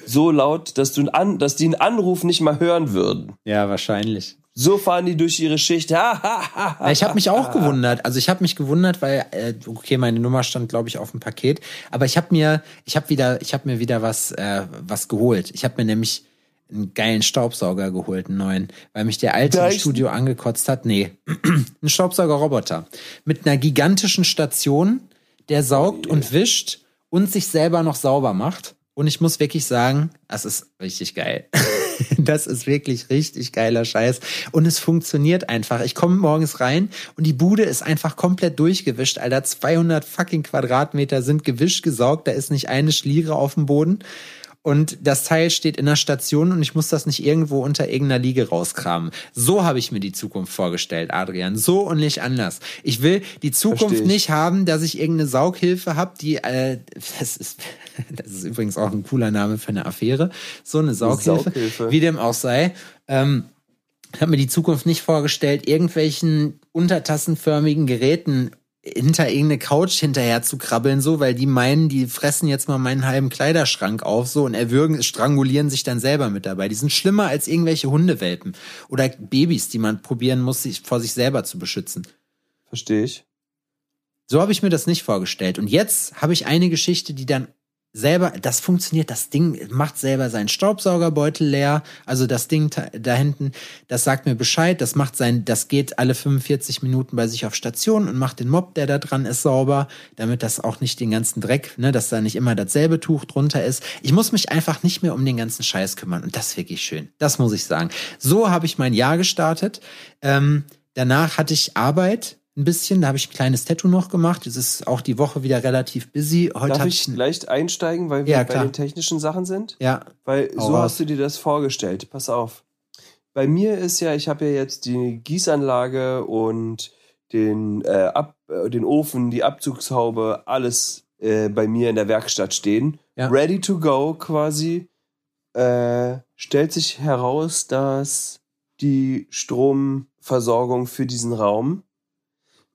so laut, dass du an, dass die einen Anruf nicht mal hören würden. Ja, wahrscheinlich. So fahren die durch ihre Schicht. [laughs] Ja, ich habe mich auch gewundert. Also ich habe mich gewundert, weil äh, okay, meine Nummer stand, glaube ich, auf dem Paket. Aber ich habe mir, ich habe wieder, ich habe mir wieder was, äh, was geholt. Ich habe mir nämlich einen geilen Staubsauger geholt, einen neuen, weil mich der alte im? Studio angekotzt hat. Nee, [clears throat] ein Staubsaugerroboter mit einer gigantischen Station, der saugt und wischt und sich selber noch sauber macht. Und ich muss wirklich sagen, das ist richtig geil. [laughs] [laughs] Das ist wirklich richtig geiler Scheiß. Und es funktioniert einfach. Ich komme morgens rein und die Bude ist einfach komplett durchgewischt. Alter, 200 fucking Quadratmeter sind gewischt, gesaugt. Da ist nicht eine Schliere auf dem Boden. Und das Teil steht in der Station und ich muss das nicht irgendwo unter irgendeiner Liege rauskramen. So habe ich mir die Zukunft vorgestellt, Adrian. So und nicht anders. Ich will die Zukunft nicht haben, dass ich irgendeine Saughilfe habe, die, äh, das ist, [laughs] das ist übrigens auch ein cooler Name für eine Affäre. So eine Saughilfe, Saughilfe. wie dem auch sei. Ähm, habe mir die Zukunft nicht vorgestellt, irgendwelchen untertassenförmigen Geräten hinter irgendeine Couch hinterher zu krabbeln, so, weil die meinen, die fressen jetzt mal meinen halben Kleiderschrank auf, so, und erwürgen, strangulieren sich dann selber mit dabei. Die sind schlimmer als irgendwelche Hundewelpen oder Babys, die man probieren muss, sich vor sich selber zu beschützen. Verstehe ich. So habe ich mir das nicht vorgestellt. Und jetzt habe ich eine Geschichte, die dann selber, das funktioniert, das Ding macht selber seinen Staubsaugerbeutel leer. Also das Ding da hinten, das sagt mir Bescheid, das macht sein, das geht alle 45 Minuten bei sich auf Station und macht den Mob, der da dran ist, sauber, damit das auch nicht den ganzen Dreck, ne, dass da nicht immer dasselbe Tuch drunter ist. Ich muss mich einfach nicht mehr um den ganzen Scheiß kümmern und das ist wirklich schön. Das muss ich sagen. So habe ich mein Jahr gestartet. Ähm, danach hatte ich Arbeit ein bisschen. Da habe ich ein kleines Tattoo noch gemacht. Es ist auch die Woche wieder relativ busy. Heute Darf ich leicht einsteigen, weil wir ja, bei den technischen Sachen sind? Ja. Weil so raus. hast du dir das vorgestellt. Pass auf. Bei mir ist ja, ich habe ja jetzt die Gießanlage und den, äh, Ab, äh, den Ofen, die Abzugshaube, alles äh, bei mir in der Werkstatt stehen. Ja. Ready to go quasi. Äh, stellt sich heraus, dass die Stromversorgung für diesen Raum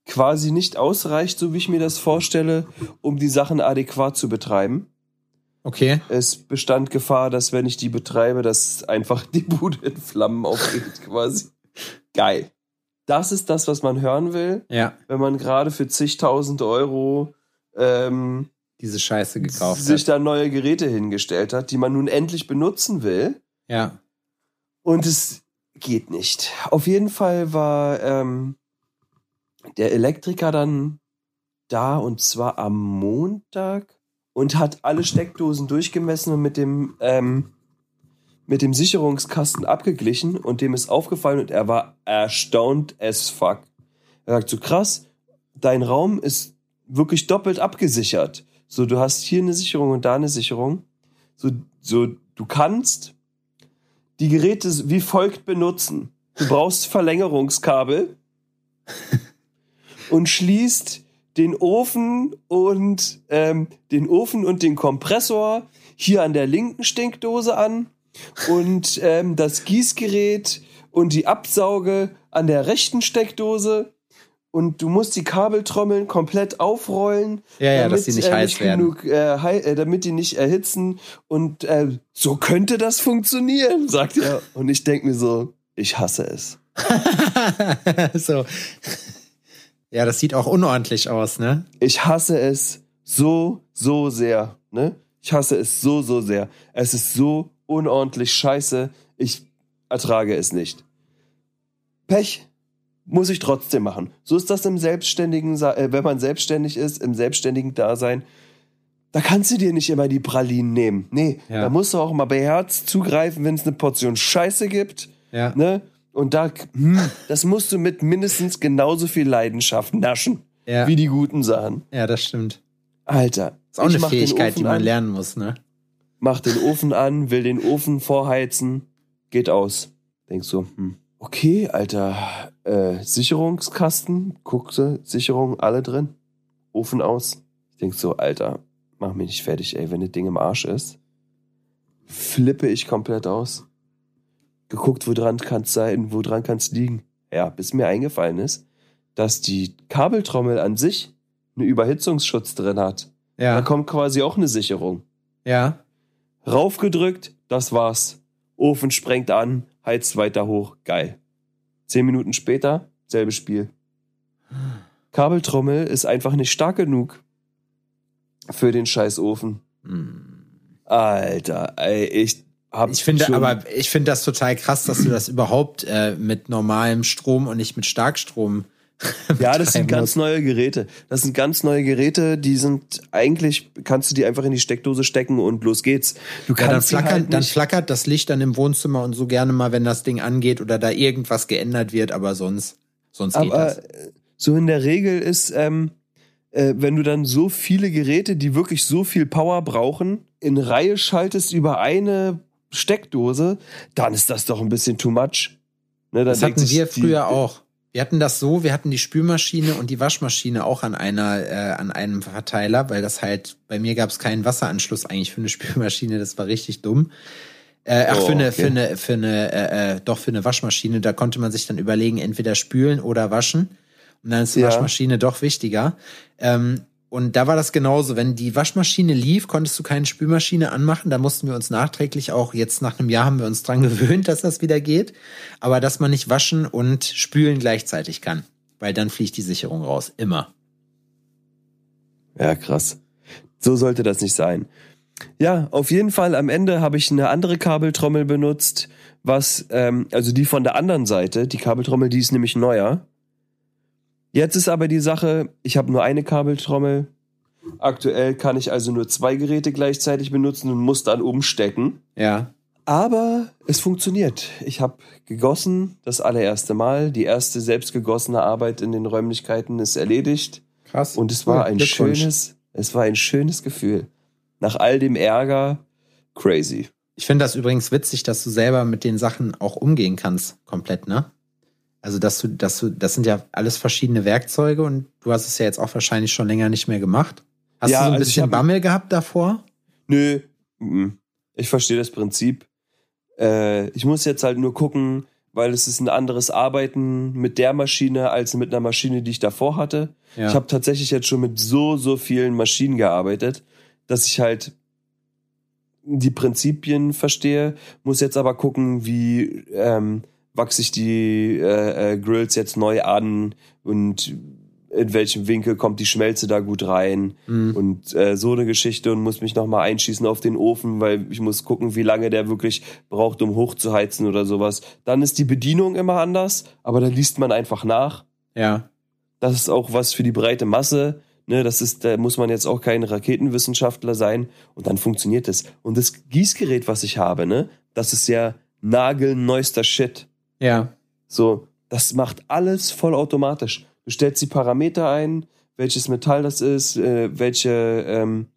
quasi nicht ausreicht, so wie ich mir das vorstelle, um die Sachen adäquat zu betreiben. Okay. Es bestand Gefahr, dass wenn ich die betreibe, dass einfach [laughs] die Bude in Flammen aufgeht, quasi. Geil. Das ist das, was man hören will. Ja. Wenn man gerade für zigtausend Euro ähm, diese Scheiße gekauft sich hat. da neue Geräte hingestellt hat, die man nun endlich benutzen will. Ja. Und es geht nicht. Auf jeden Fall war ähm, der Elektriker dann da und zwar am Montag und hat alle Steckdosen durchgemessen und mit dem ähm, mit dem Sicherungskasten abgeglichen und dem ist aufgefallen und er war erstaunt as fuck. Er sagt so krass, dein Raum ist wirklich doppelt abgesichert. So, du hast hier eine Sicherung und da eine Sicherung. So, so, du kannst die Geräte wie folgt benutzen. Du brauchst Verlängerungskabel. Und schließt den Ofen und ähm, den Ofen und den Kompressor hier an der linken Steckdose an und ähm, das Gießgerät und die Absauge an der rechten Steckdose und du musst die Kabeltrommeln komplett aufrollen, ja, ja, damit, dass die nicht äh, heiß werden. Genug, äh, äh, damit die nicht erhitzen und äh, so könnte das funktionieren, sagt er. Und ich denke mir so, ich hasse es. [laughs] so. Ja, das sieht auch unordentlich aus, ne? Ich hasse es so, so sehr, ne? Ich hasse es so, so sehr. Es ist so unordentlich scheiße. Ich ertrage es nicht. Pech muss ich trotzdem machen. So ist das im selbstständigen, äh, wenn man selbstständig ist, im selbstständigen Dasein. Da kannst du dir nicht immer die Pralinen nehmen. Nee, ja. da musst du auch mal bei Herz zugreifen, wenn es eine Portion Scheiße gibt. Ja. Ne? Und da, hm, das musst du mit mindestens genauso viel Leidenschaft naschen, ja. wie die guten Sachen. Ja, das stimmt. Alter. Ist auch eine Fähigkeit, die man an, lernen muss, ne? Mach den Ofen an, will den Ofen vorheizen, geht aus. Denkst du, hm, okay, Alter, äh, Sicherungskasten, guckte, Sicherung, alle drin, Ofen aus. Ich denk so, Alter, mach mich nicht fertig, ey, wenn das Ding im Arsch ist, flippe ich komplett aus geguckt, wo dran kann es sein, wo dran kann es liegen. Ja, bis mir eingefallen ist, dass die Kabeltrommel an sich einen Überhitzungsschutz drin hat. Ja. Da kommt quasi auch eine Sicherung. Ja. Raufgedrückt, das war's. Ofen sprengt an, heizt weiter hoch, geil. Zehn Minuten später, selbes Spiel. Kabeltrommel ist einfach nicht stark genug für den scheiß Ofen. Hm. Alter, ey, ich, ich finde, aber ich finde das total krass, dass du das überhaupt äh, mit normalem Strom und nicht mit Starkstrom [laughs] Ja, das sind ganz neue Geräte. Das sind ganz neue Geräte, die sind eigentlich, kannst du die einfach in die Steckdose stecken und los geht's. Du Ja, dann, kannst flackert, halt dann flackert das Licht dann im Wohnzimmer und so gerne mal, wenn das Ding angeht oder da irgendwas geändert wird, aber sonst, sonst geht aber das. äh, so in der Regel ist, ähm, äh, wenn du dann so viele Geräte, die wirklich so viel Power brauchen, in Reihe schaltest über eine Steckdose, dann ist das doch ein bisschen too much. Ne, Das hatten wir die- früher auch. Wir hatten das so, wir hatten die Spülmaschine und die Waschmaschine auch an einer, äh, an einem Verteiler, weil das halt, bei mir gab es keinen Wasseranschluss eigentlich für eine [laughs] Spülmaschine, das war richtig dumm. Äh, ach, Oh, für eine, okay. für eine, für eine, äh, äh, doch für eine Waschmaschine, da konnte man sich dann überlegen, entweder spülen oder waschen. Und dann ist die Ja. Waschmaschine doch wichtiger. Ähm, und da war das genauso. Wenn die Waschmaschine lief, konntest du keine Spülmaschine anmachen. Da mussten wir uns nachträglich auch, jetzt nach einem Jahr haben wir uns dran [laughs] gewöhnt, dass das wieder geht. Aber dass man nicht waschen und spülen gleichzeitig kann. Weil dann fliegt die Sicherung raus. Immer. Ja, krass. So sollte das nicht sein. Ja, auf jeden Fall am Ende habe ich eine andere Kabeltrommel benutzt, was, ähm, also die von der anderen Seite, die Kabeltrommel, die ist nämlich neuer. Jetzt ist aber die Sache, ich habe nur eine Kabeltrommel. Aktuell kann ich also nur zwei Geräte gleichzeitig benutzen und muss dann umstecken. Ja. Aber es funktioniert. Ich habe gegossen, das allererste Mal. Die erste selbstgegossene Arbeit in den Räumlichkeiten ist erledigt. Krass. Und es war ein schönes, es war ein schönes Gefühl. Nach all dem Ärger, crazy. Ich finde das übrigens witzig, dass du selber mit den Sachen auch umgehen kannst, komplett, ne? Also, dass du, dass du, das sind ja alles verschiedene Werkzeuge und du hast es ja jetzt auch wahrscheinlich schon länger nicht mehr gemacht. Hast Ja, du so ein also bisschen hab- Bammel gehabt davor? Nö, ich verstehe das Prinzip. Äh, ich muss jetzt halt nur gucken, weil es ist ein anderes Arbeiten mit der Maschine als mit einer Maschine, die ich davor hatte. Ja. Ich habe tatsächlich jetzt schon mit so, so vielen Maschinen gearbeitet, dass ich halt die Prinzipien verstehe, muss jetzt aber gucken, wie ähm, wachse ich die äh, äh, Grills jetzt neu an und in welchem Winkel kommt die Schmelze da gut rein Mhm. und äh, so eine Geschichte und muss mich nochmal einschießen auf den Ofen, weil ich muss gucken, wie lange der wirklich braucht, um hochzuheizen oder sowas. Dann ist die Bedienung immer anders, aber da liest man einfach nach. Ja. Das ist auch was für die breite Masse. Ne, das ist, da muss man jetzt auch kein Raketenwissenschaftler sein und dann funktioniert es. Und das Gießgerät, was ich habe, ne, das ist ja nagelneuester Shit. Ja. So, das macht alles vollautomatisch. Du stellst die Parameter ein, welches Metall das ist, äh, welche ähm,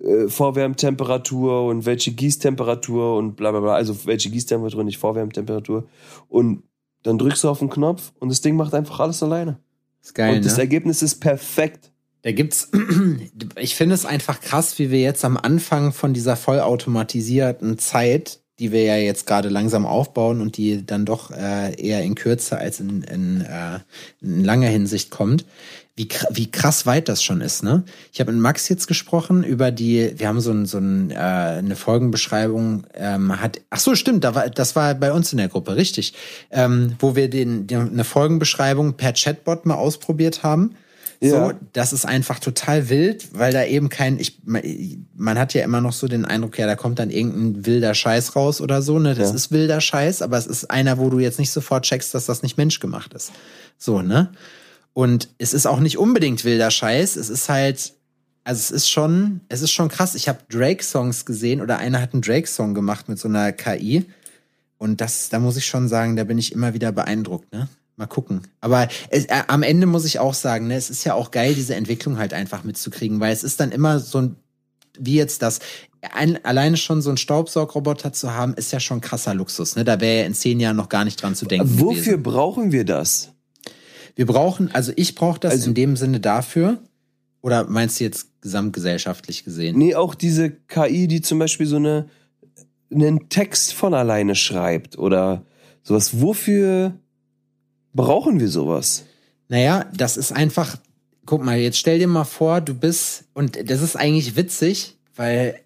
äh, Vorwärmtemperatur und welche Gießtemperatur und bla bla bla. Also welche Gießtemperatur, nicht Vorwärmtemperatur. Und dann drückst du auf den Knopf und das Ding macht einfach alles alleine. Ist geil, und das ne? Ergebnis ist perfekt. Da gibt's, [clears throat] ich finde es einfach krass, wie wir jetzt am Anfang von dieser vollautomatisierten Zeit, die wir ja jetzt gerade langsam aufbauen und die dann doch äh, eher in Kürze als in, in, äh, in langer Hinsicht kommt, wie, wie krass weit das schon ist, ne? Ich habe mit Max jetzt gesprochen über die, wir haben so, ein, so ein, äh, eine Folgenbeschreibung, ähm, hat, ach so, stimmt, da war, das war bei uns in der Gruppe, richtig, ähm, wo wir den, den, eine Folgenbeschreibung per Chatbot mal ausprobiert haben. Ja. So, das ist einfach total wild, weil da eben kein, ich, man, hat ja immer noch so den Eindruck, ja, da kommt dann irgendein wilder Scheiß raus oder so, ne? Das Ja. ist wilder Scheiß, aber es ist einer, wo du jetzt nicht sofort checkst, dass das nicht menschgemacht ist. So, ne? Und es ist auch nicht unbedingt wilder Scheiß, es ist halt, also es ist schon, es ist schon krass. Ich habe Drake-Songs gesehen oder einer hat einen Drake-Song gemacht mit so einer KI. Und das, da muss ich schon sagen, da bin ich immer wieder beeindruckt, ne? Mal gucken. Aber es, äh, am Ende muss ich auch sagen, ne, es ist ja auch geil, diese Entwicklung halt einfach mitzukriegen, weil es ist dann immer so ein, wie jetzt das, ein, alleine schon so ein Staubsaugroboter zu haben, ist ja schon krasser Luxus, ne? Da wäre ja in zehn Jahren noch gar nicht dran zu denken. Wofür gewesen. brauchen wir das? Wir brauchen, also ich brauche das Also- in dem Sinne dafür, oder meinst du jetzt gesamtgesellschaftlich gesehen? Nee, auch diese KI, die zum Beispiel so eine, einen Text von alleine schreibt oder sowas. Wofür brauchen wir sowas? Naja, das ist einfach, guck mal, jetzt stell dir mal vor, du bist, und das ist eigentlich witzig, weil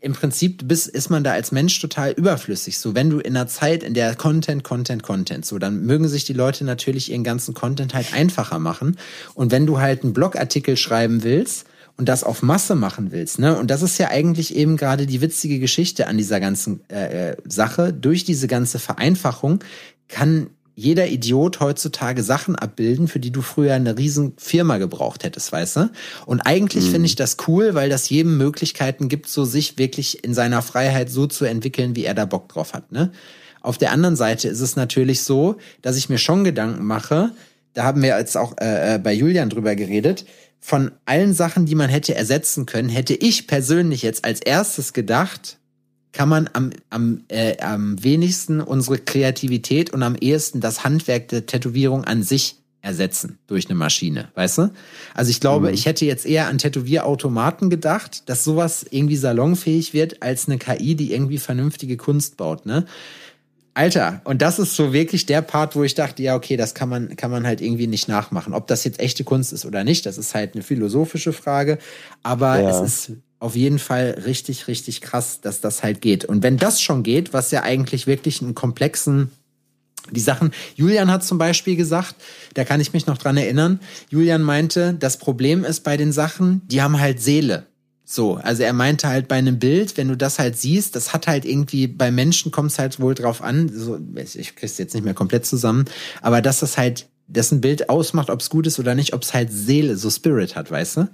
im Prinzip bist, ist man da als Mensch total überflüssig. So, wenn du in einer Zeit, in der Content, Content, Content, so, dann mögen sich die Leute natürlich ihren ganzen Content halt einfacher machen. Und wenn du halt einen Blogartikel schreiben willst, und das auf Masse machen willst, ne? Und das ist ja eigentlich eben gerade die witzige Geschichte an dieser ganzen äh, äh, Sache. Durch diese ganze Vereinfachung kann jeder Idiot heutzutage Sachen abbilden, für die du früher eine riesen Firma gebraucht hättest, weißt du? Und eigentlich mhm. finde ich das cool, weil das jedem Möglichkeiten gibt, so sich wirklich in seiner Freiheit so zu entwickeln, wie er da Bock drauf hat, ne? Auf der anderen Seite ist es natürlich so, dass ich mir schon Gedanken mache, da haben wir jetzt auch äh, äh bei Julian drüber geredet, von allen Sachen, die man hätte ersetzen können, hätte ich persönlich jetzt als erstes gedacht, kann man am, am, äh, am wenigsten unsere Kreativität und am ehesten das Handwerk der Tätowierung an sich ersetzen durch eine Maschine, weißt du? Also ich glaube, mhm. ich hätte jetzt eher an Tätowierautomaten gedacht, dass sowas irgendwie salonfähig wird, als eine KI, die irgendwie vernünftige Kunst baut, ne? Alter, und das ist so wirklich der Part, wo ich dachte, ja, okay, das kann man, kann man halt irgendwie nicht nachmachen. Ob das jetzt echte Kunst ist oder nicht, das ist halt eine philosophische Frage. Aber ja. es ist auf jeden Fall richtig, richtig krass, dass das halt geht. Und wenn das schon geht, was ja eigentlich wirklich einen komplexen die Sachen, Julian hat zum Beispiel gesagt, da kann ich mich noch dran erinnern, Julian meinte, das Problem ist bei den Sachen, die haben halt Seele. So, also er meinte halt bei einem Bild, wenn du das halt siehst, das hat halt irgendwie, bei Menschen kommt es halt wohl drauf an, so, ich krieg's jetzt nicht mehr komplett zusammen, aber dass das halt, dass ein Bild ausmacht, ob es gut ist oder nicht, ob es halt Seele, so Spirit hat, weißt du?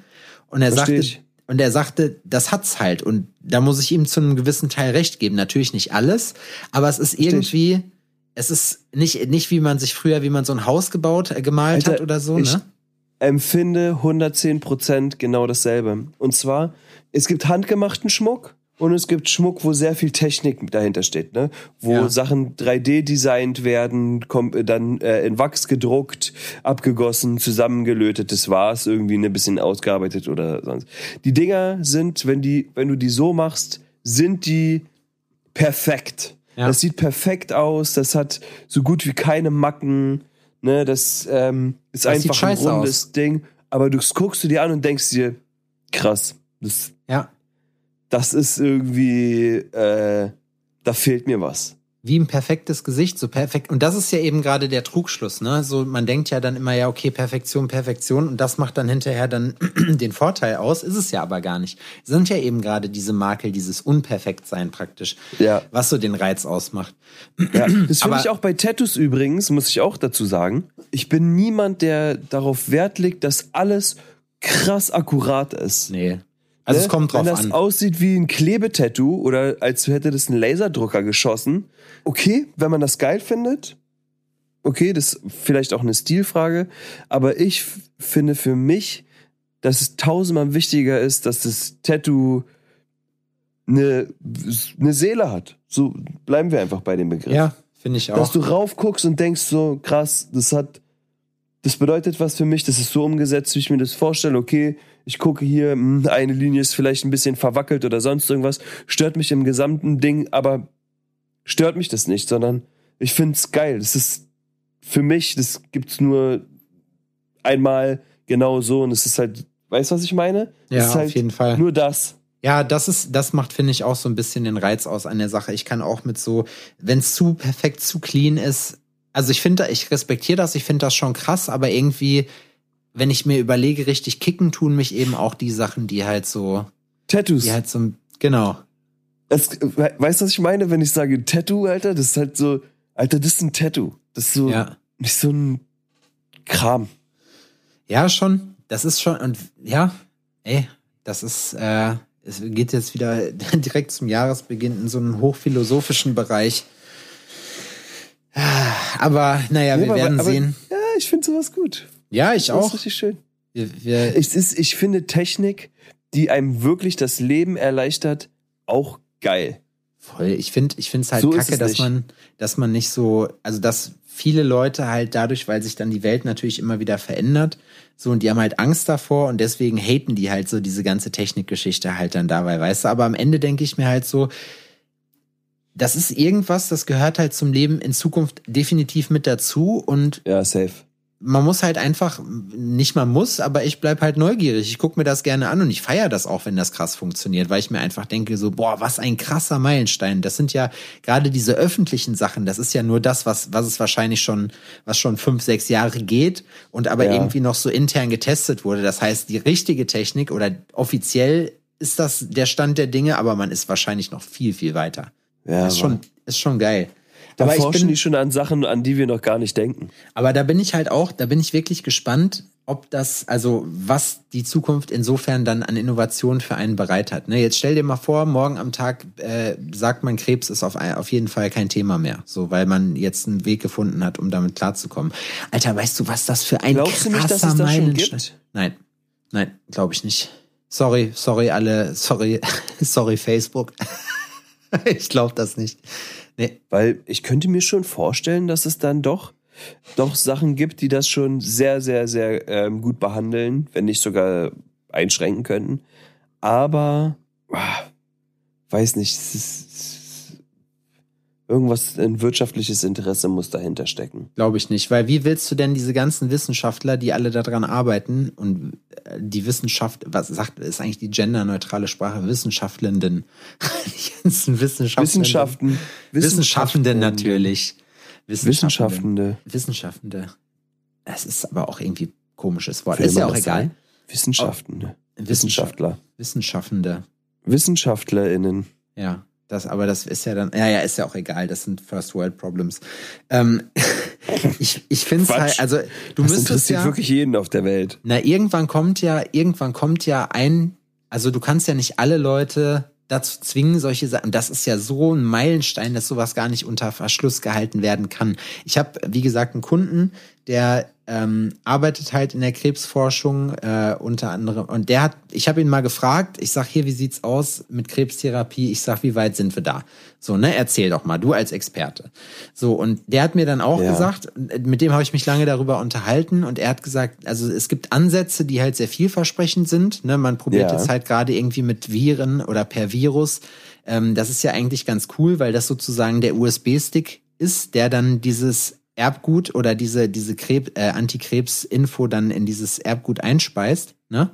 Und er Versteh sagte, ich. Und er sagte, das hat's halt. Und da muss ich ihm zu einem gewissen Teil recht geben. Natürlich nicht alles, aber es ist irgendwie, es ist nicht, nicht wie man sich früher, wie man so ein Haus gebaut, äh, gemalt Alter, hat oder so, ich ne? Empfinde 110 Prozent genau dasselbe. Und zwar, es gibt handgemachten Schmuck und es gibt Schmuck, wo sehr viel Technik dahinter steht, ne? Wo ja. Sachen 3D designt werden, dann äh, in Wachs gedruckt, abgegossen, zusammengelötet, das war's, irgendwie ein bisschen ausgearbeitet oder sonst. Die Dinger sind, wenn die, wenn du die so machst, sind die perfekt. Ja. Das sieht perfekt aus, das hat so gut wie keine Macken, ne? Das ähm, ist das einfach ein rundes aus. Ding. Aber du guckst du dir an und denkst dir, krass, das ja das ist irgendwie, äh, da fehlt mir was. Wie ein perfektes Gesicht, so perfekt. Und das ist ja eben gerade der Trugschluss, ne? So, man denkt ja dann immer, ja, okay, Perfektion, Perfektion, und das macht dann hinterher dann [clears throat] den Vorteil aus, ist es ja aber gar nicht. Sind ja eben gerade diese Makel, dieses Unperfektsein praktisch, ja. was so den Reiz ausmacht. Ja, das finde ich auch bei Tattoos übrigens, muss ich auch dazu sagen. Ich bin niemand, der darauf Wert legt, dass alles krass akkurat ist. Nee. Also es ne? kommt drauf an. Wenn das an. aussieht wie ein Klebetattoo oder als hätte das ein Laserdrucker geschossen, okay, wenn man das geil findet, okay, das ist vielleicht auch eine Stilfrage, aber ich finde für mich, dass es tausendmal wichtiger ist, dass das Tattoo eine, eine Seele hat. So bleiben wir einfach bei dem Begriff. Ja, finde ich auch. Dass du raufguckst und denkst so, krass, das hat, das bedeutet was für mich, das ist so umgesetzt, wie ich mir das vorstelle, okay, ich gucke hier, hm, eine Linie ist vielleicht ein bisschen verwackelt oder sonst irgendwas, stört mich im gesamten Ding, aber stört mich das nicht, sondern ich finde es geil. Das ist für mich, das gibt's nur einmal genau so und es ist halt, weißt du, was ich meine? Ja, halt auf jeden Fall. Nur das. Ja, das ist, das macht, finde ich, auch so ein bisschen den Reiz aus an der Sache. Ich kann auch mit so, wenn es zu perfekt, zu clean ist, also ich finde, ich respektiere das, ich finde das schon krass, aber irgendwie wenn ich mir überlege, richtig kicken, tun mich eben auch die Sachen, die halt so. Tattoos. Die halt so, genau. Es, weißt du, was ich meine, wenn ich sage Tattoo, Alter? Das ist halt so, Alter, das ist ein Tattoo. Das ist so, ja. nicht so ein Kram. Ja, schon. Das ist schon, und ja, ey, das ist, äh, es geht jetzt wieder [laughs] direkt zum Jahresbeginn in so einen hochphilosophischen Bereich. Aber naja, ja, wir aber, werden aber, sehen. Ja, ich finde sowas gut. Ja, ich das auch. Das ist richtig schön. Wir, wir es ist, ich finde Technik, die einem wirklich das Leben erleichtert, auch geil. Voll. Ich finde, ich finde es halt so kacke, dass man, dass man nicht so, also dass viele Leute halt dadurch, weil sich dann die Welt natürlich immer wieder verändert, so und die haben halt Angst davor und deswegen haten die halt so diese ganze Technikgeschichte halt dann dabei, weißt du. Aber am Ende denke ich mir halt so, das ist irgendwas, das gehört halt zum Leben in Zukunft definitiv mit dazu und ja, safe man muss halt einfach, nicht man muss, aber ich bleib halt neugierig. Ich guck mir das gerne an und ich feiere das auch, wenn das krass funktioniert, weil ich mir einfach denke, so, boah, was ein krasser Meilenstein. Das sind ja gerade diese öffentlichen Sachen, das ist ja nur das, was, was es wahrscheinlich schon, was schon fünf, sechs Jahre geht und aber ja. irgendwie noch so intern getestet wurde. Das heißt, die richtige Technik oder offiziell ist das der Stand der Dinge, aber man ist wahrscheinlich noch viel, viel weiter. Ja, ist schon, ist schon geil. Aber ich forschen bin- die schon an Sachen, an die wir noch gar nicht denken. Aber da bin ich halt auch, da bin ich wirklich gespannt, ob das, also was die Zukunft insofern dann an Innovationen für einen bereit hat. Ne, jetzt stell dir mal vor, morgen am Tag äh, sagt man, Krebs ist auf, auf jeden Fall kein Thema mehr. So, weil man jetzt einen Weg gefunden hat, um damit klarzukommen. Alter, weißt du, was das für ein Glaubst du krasser nicht, dass es das schon gibt? Nein, nein, glaube ich nicht. Sorry, sorry alle, sorry, [laughs] sorry Facebook. [laughs] ich glaube das nicht. Nee, Weil ich könnte mir schon vorstellen, dass es dann doch, doch Sachen gibt, die das schon sehr, sehr, sehr ähm, gut behandeln, wenn nicht sogar einschränken könnten. Aber, ah, weiß nicht, es ist, irgendwas, ein wirtschaftliches Interesse muss dahinter stecken. Glaube ich nicht, weil wie willst du denn diese ganzen Wissenschaftler, die alle daran arbeiten und äh, die Wissenschaft, was sagt, ist eigentlich die genderneutrale Sprache, Wissenschaftlenden, [laughs] die ganzen Wissenschaftlenden, Wissenschaften, Wissenschaftenden natürlich, Wissenschaftende. Wissenschaftende. Das ist aber auch irgendwie komisches Wort. Will Ist ja auch egal. Wissenschaftende. Wissenschaftler. Wissenschaftende. WissenschaftlerInnen. Ja, das, aber das ist ja dann, ja, ja, ist ja auch egal, das sind First World Problems. Ähm, [laughs] ich ich finde es halt, also du Das müsstest interessiert ja, wirklich jeden auf der Welt. na, irgendwann kommt ja, irgendwann kommt ja ein, also du kannst ja nicht alle Leute dazu zwingen, solche Sachen. Das ist ja so ein Meilenstein, dass sowas gar nicht unter Verschluss gehalten werden kann. Ich habe, wie gesagt, einen Kunden, der ähm, arbeitet halt in der Krebsforschung äh, unter anderem und der hat, ich habe ihn mal gefragt, ich sag hier, wie sieht's aus mit Krebstherapie? Ich sag, wie weit sind wir da? So, ne, erzähl doch mal, du als Experte. So, und der hat mir dann auch Ja. gesagt, mit dem habe ich mich lange darüber unterhalten und er hat gesagt, also es gibt Ansätze, die halt sehr vielversprechend sind. Ne? Man probiert Ja. jetzt halt gerade irgendwie mit Viren oder per Virus. Ähm, das ist ja eigentlich ganz cool, weil das sozusagen der USB-Stick ist, der dann dieses Erbgut oder diese, diese Krebs, äh, Antikrebs-Info dann in dieses Erbgut einspeist. Ne?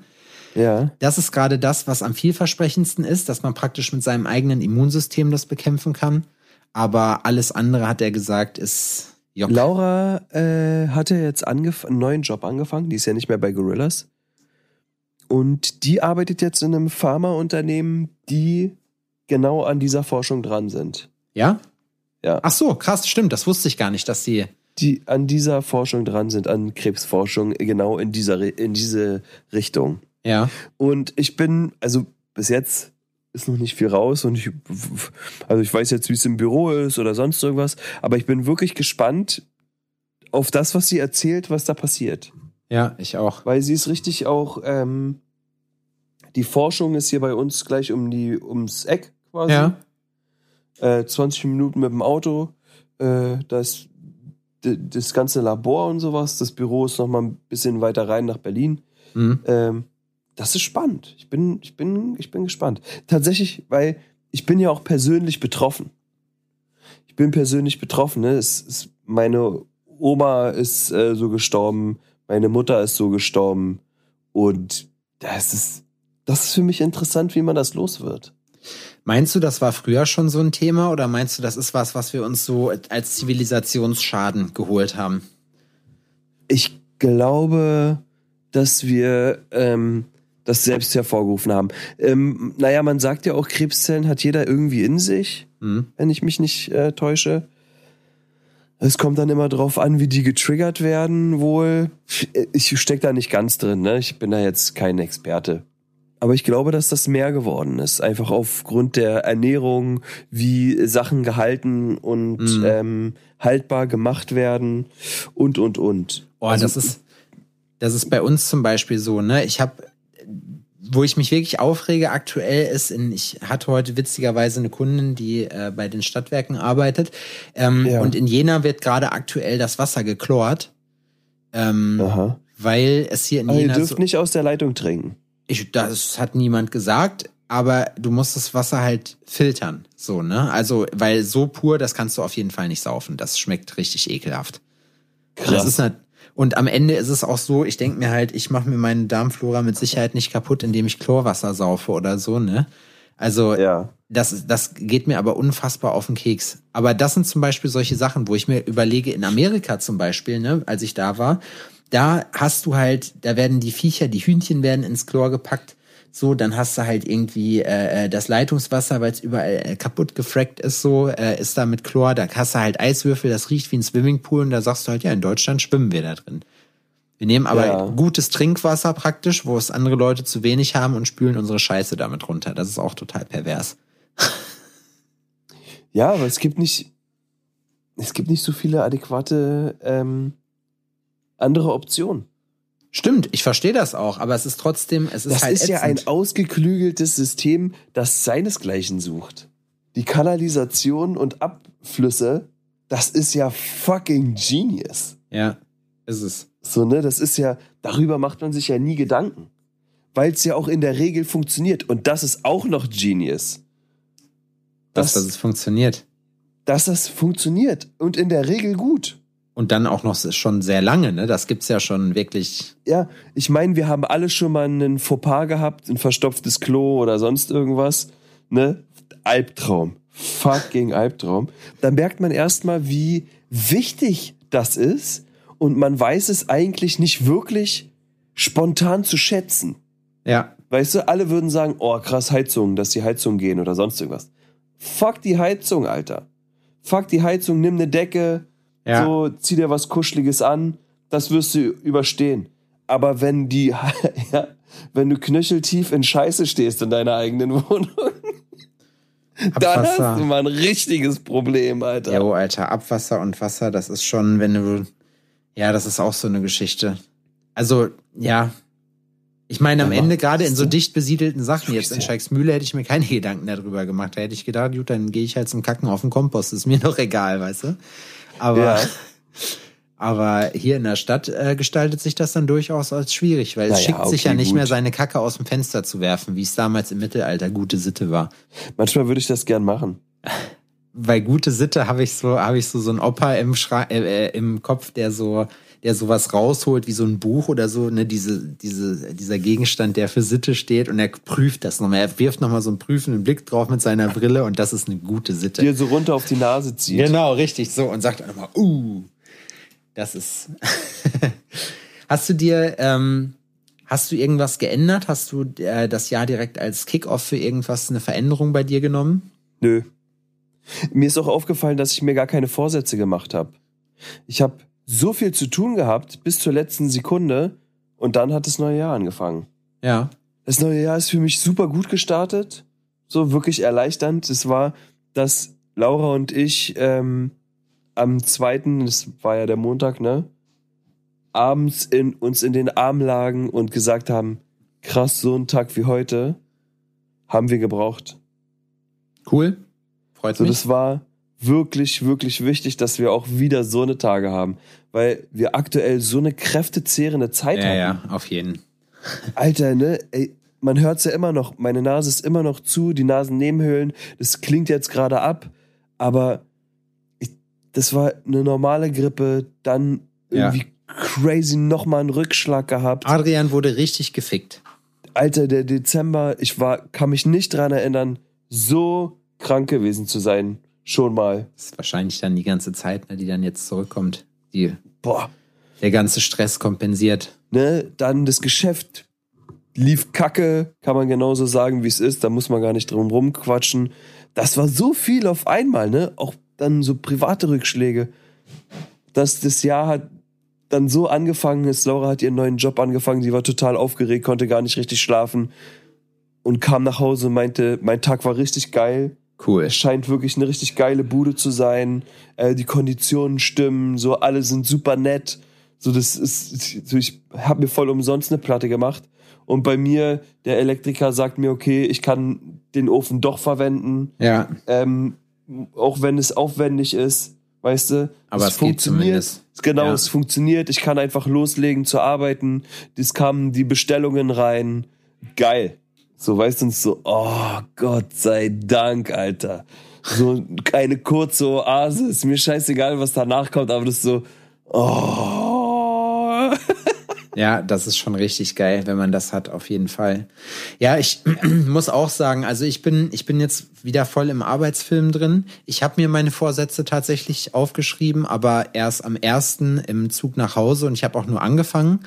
Ja. Das ist gerade das, was am vielversprechendsten ist, dass man praktisch mit seinem eigenen Immunsystem das bekämpfen kann. Aber alles andere, hat er gesagt, ist Jock. Laura äh, hatte jetzt einen neuen Job angefangen. Die ist ja nicht mehr bei Gorillas. Und die arbeitet jetzt in einem Pharmaunternehmen, die genau an dieser Forschung dran sind. Ja? Ja. Ach so, krass, stimmt. Das wusste ich gar nicht, dass sie. Die an dieser Forschung dran sind, an Krebsforschung, genau in dieser in diese Richtung. Ja. Und ich bin, also bis jetzt ist noch nicht viel raus und ich, also ich weiß jetzt, wie es im Büro ist oder sonst irgendwas, aber ich bin wirklich gespannt auf das, was sie erzählt, was da passiert. Ja, ich auch. Weil sie ist richtig auch, ähm, die Forschung ist hier bei uns gleich um die, ums Eck quasi. Ja. Äh, 20 Minuten mit dem Auto. Äh, das, d- das ganze Labor und sowas. Das Büro ist noch mal ein bisschen weiter rein nach Berlin. Mhm. Ähm, das ist spannend. Ich bin, ich bin, ich bin gespannt. Tatsächlich, weil ich bin ja auch persönlich betroffen. Ich bin persönlich betroffen. Ne? Es, es, meine Oma ist äh, so gestorben, meine Mutter ist so gestorben und das ist, das ist für mich interessant, wie man das los wird. Meinst du, das war früher schon so ein Thema oder meinst du, das ist was, was wir uns so als Zivilisationsschaden geholt haben? Ich glaube, dass wir ähm, das selbst hervorgerufen haben. Ähm, naja, man sagt ja auch, Krebszellen hat jeder irgendwie in sich. Hm? wenn ich mich nicht äh, täusche. Es kommt dann immer drauf an, wie die getriggert werden, wohl. Ich stecke da nicht ganz drin, ne? Ich bin da jetzt kein Experte. Aber ich glaube, dass das mehr geworden ist. Einfach aufgrund der Ernährung, wie Sachen gehalten und Mhm. ähm, haltbar gemacht werden und, und, und. Oh, Also- das ist, das ist bei uns zum Beispiel so, ne? Ich habe, wo ich mich wirklich aufrege aktuell ist, in, ich hatte heute witzigerweise eine Kundin, die äh, bei den Stadtwerken arbeitet, ähm, Ja. und in Jena wird gerade aktuell das Wasser geklort, ähm, Aha. weil es hier in Aber ihr Jena dürft so, nicht aus der Leitung trinken. Ich, das hat niemand gesagt, aber du musst das Wasser halt filtern, so, ne? Also, weil so pur, das kannst du auf jeden Fall nicht saufen. Das schmeckt richtig ekelhaft. Das ist halt, und am Ende ist es auch so, ich denke mir halt, ich mache mir meine Darmflora mit Sicherheit nicht kaputt, indem ich Chlorwasser saufe oder so, ne? Also Ja. das, das geht mir aber unfassbar auf den Keks. Aber das sind zum Beispiel solche Sachen, wo ich mir überlege, in Amerika zum Beispiel, ne, als ich da war, da hast du halt, da werden die Viecher, die Hühnchen werden ins Chlor gepackt. So, dann hast du halt irgendwie äh, äh das Leitungswasser, weil es überall äh, kaputt gefrackt ist, so, äh, ist da mit Chlor. Da hast du halt Eiswürfel, das riecht wie ein Swimmingpool und da sagst du halt, ja, in Deutschland schwimmen wir da drin. Wir nehmen aber ja. gutes Trinkwasser praktisch, wo es andere Leute zu wenig haben und spülen unsere Scheiße damit runter. Das ist auch total pervers. ja, aber es gibt nicht, es gibt nicht so viele adäquate ähm, andere Optionen. Stimmt, ich verstehe das auch, aber es ist trotzdem, es ist das halt. Das ist ätzend. ja ein ausgeklügeltes System, das seinesgleichen sucht. Die Kanalisation und Abflüsse, das ist ja fucking genius. Ja, ist es. So, ne, das ist ja, darüber macht man sich ja nie Gedanken. Weil es ja auch in der Regel funktioniert. Und das ist auch noch genius. Dass, dass es funktioniert. Dass das funktioniert. Und in der Regel gut. Und dann auch noch schon sehr lange, ne? Das gibt's ja schon wirklich. Ja, ich meine, wir haben alle schon mal einen Fauxpas gehabt, ein verstopftes Klo oder sonst irgendwas, ne? Albtraum. Fucking Albtraum. Dann merkt man erstmal, wie wichtig das ist und man weiß es eigentlich nicht wirklich spontan zu schätzen. Ja. Weißt du, alle würden sagen, oh krass, Heizung, dass die Heizung gehen oder sonst irgendwas. Fuck die Heizung, Alter. Fuck die Heizung, nimm eine Decke, ja. So, zieh dir was Kuscheliges an, das wirst du überstehen. Aber wenn die, [laughs] ja, wenn du knöcheltief in Scheiße stehst in deiner eigenen [laughs] Wohnung, dann hast du mal ein richtiges Problem, Alter. Jo, Alter, Abwasser und Wasser, das ist schon, wenn du, ja, das ist auch so eine Geschichte. Also, ja. Ich meine, am ja, Ende gerade in so dicht besiedelten Sachen, jetzt in Scheiksmühle hätte ich mir keine Gedanken darüber gemacht. Da hätte ich gedacht, gut, dann gehe ich halt zum Kacken auf den Kompost, ist mir doch egal, weißt du? Aber, ja. [laughs] aber hier in der Stadt äh, gestaltet sich das dann durchaus als schwierig, weil es naja, schickt okay, sich ja nicht gut. mehr, seine Kacke aus dem Fenster zu werfen, wie es damals im Mittelalter gute Sitte war. Manchmal würde ich das gern machen. Bei gute Sitte habe ich so, habe ich so so ein Opa im, Schra äh, äh, im Kopf, der so der sowas rausholt wie so ein Buch oder so, ne, diese, diese, dieser Gegenstand, der für Sitte steht und er prüft das nochmal. Er wirft nochmal so einen prüfenden Blick drauf mit seiner Brille und das ist eine gute Sitte. Die er so runter auf die Nase zieht. Genau, richtig, so und sagt dann nochmal, uh, das ist. [laughs] Hast du dir, ähm, hast du irgendwas geändert? Hast du äh, das Jahr direkt als Kickoff für irgendwas eine Veränderung bei dir genommen? Nö. Mir ist auch aufgefallen, dass ich mir gar keine Vorsätze gemacht habe. Ich habe so viel zu tun gehabt bis zur letzten Sekunde und dann hat das neue Jahr angefangen. Ja. Das neue Jahr ist für mich super gut gestartet, so wirklich erleichternd. Es war, dass Laura und ich ähm, am zweiten, das war ja der Montag, ne, abends in uns in den Arm lagen und gesagt haben, krass, so ein Tag wie heute haben wir gebraucht. Cool. Freut so, mich. Das war wirklich, wirklich wichtig, dass wir auch wieder so eine Tage haben, weil wir aktuell so eine kräftezehrende Zeit ja, haben. Ja, auf jeden. Alter, ne? Ey, man hört's ja immer noch. Meine Nase ist immer noch zu, die Nasennebenhöhlen. Das klingt jetzt gerade ab, aber ich, das war eine normale Grippe, dann irgendwie ja. crazy nochmal einen Rückschlag gehabt. Adrian wurde richtig gefickt. Alter, der Dezember, ich war, kann mich nicht dran erinnern, so krank gewesen zu sein schon mal. Das ist wahrscheinlich dann die ganze Zeit, ne, die dann jetzt zurückkommt. Die, Boah. Der ganze Stress kompensiert. Ne, dann das Geschäft lief kacke, kann man genauso sagen, wie es ist. Da muss man gar nicht drum rumquatschen. Das war so viel auf einmal, ne? Auch dann so private Rückschläge. Dass das Jahr hat dann so angefangen ist. Laura hat ihren neuen Job angefangen. Sie war total aufgeregt, konnte gar nicht richtig schlafen. Und kam nach Hause und meinte, mein Tag war richtig geil. Cool. Es scheint wirklich eine richtig geile Bude zu sein. Äh, die Konditionen stimmen, so alle sind super nett. So das ist, so ich habe mir voll umsonst eine Platte gemacht. Und bei mir der Elektriker sagt mir, okay, ich kann den Ofen doch verwenden. Ja. Ähm, auch wenn es aufwendig ist, weißt du. Aber es, es funktioniert. Genau, ja. es funktioniert. Ich kann einfach loslegen zu arbeiten. Es kamen die Bestellungen rein. Geil. So, weißt du, so, oh Gott sei Dank, Alter. So keine kurze Oase, ist mir scheißegal, was danach kommt, aber das ist so, oh. Ja, das ist schon richtig geil, wenn man das hat, auf jeden Fall. Ja, ich [clears throat] muss auch sagen, also ich bin, ich bin jetzt wieder voll im Arbeitsfilm drin. Ich habe mir meine Vorsätze tatsächlich aufgeschrieben, aber erst am ersten im Zug nach Hause und ich habe auch nur angefangen.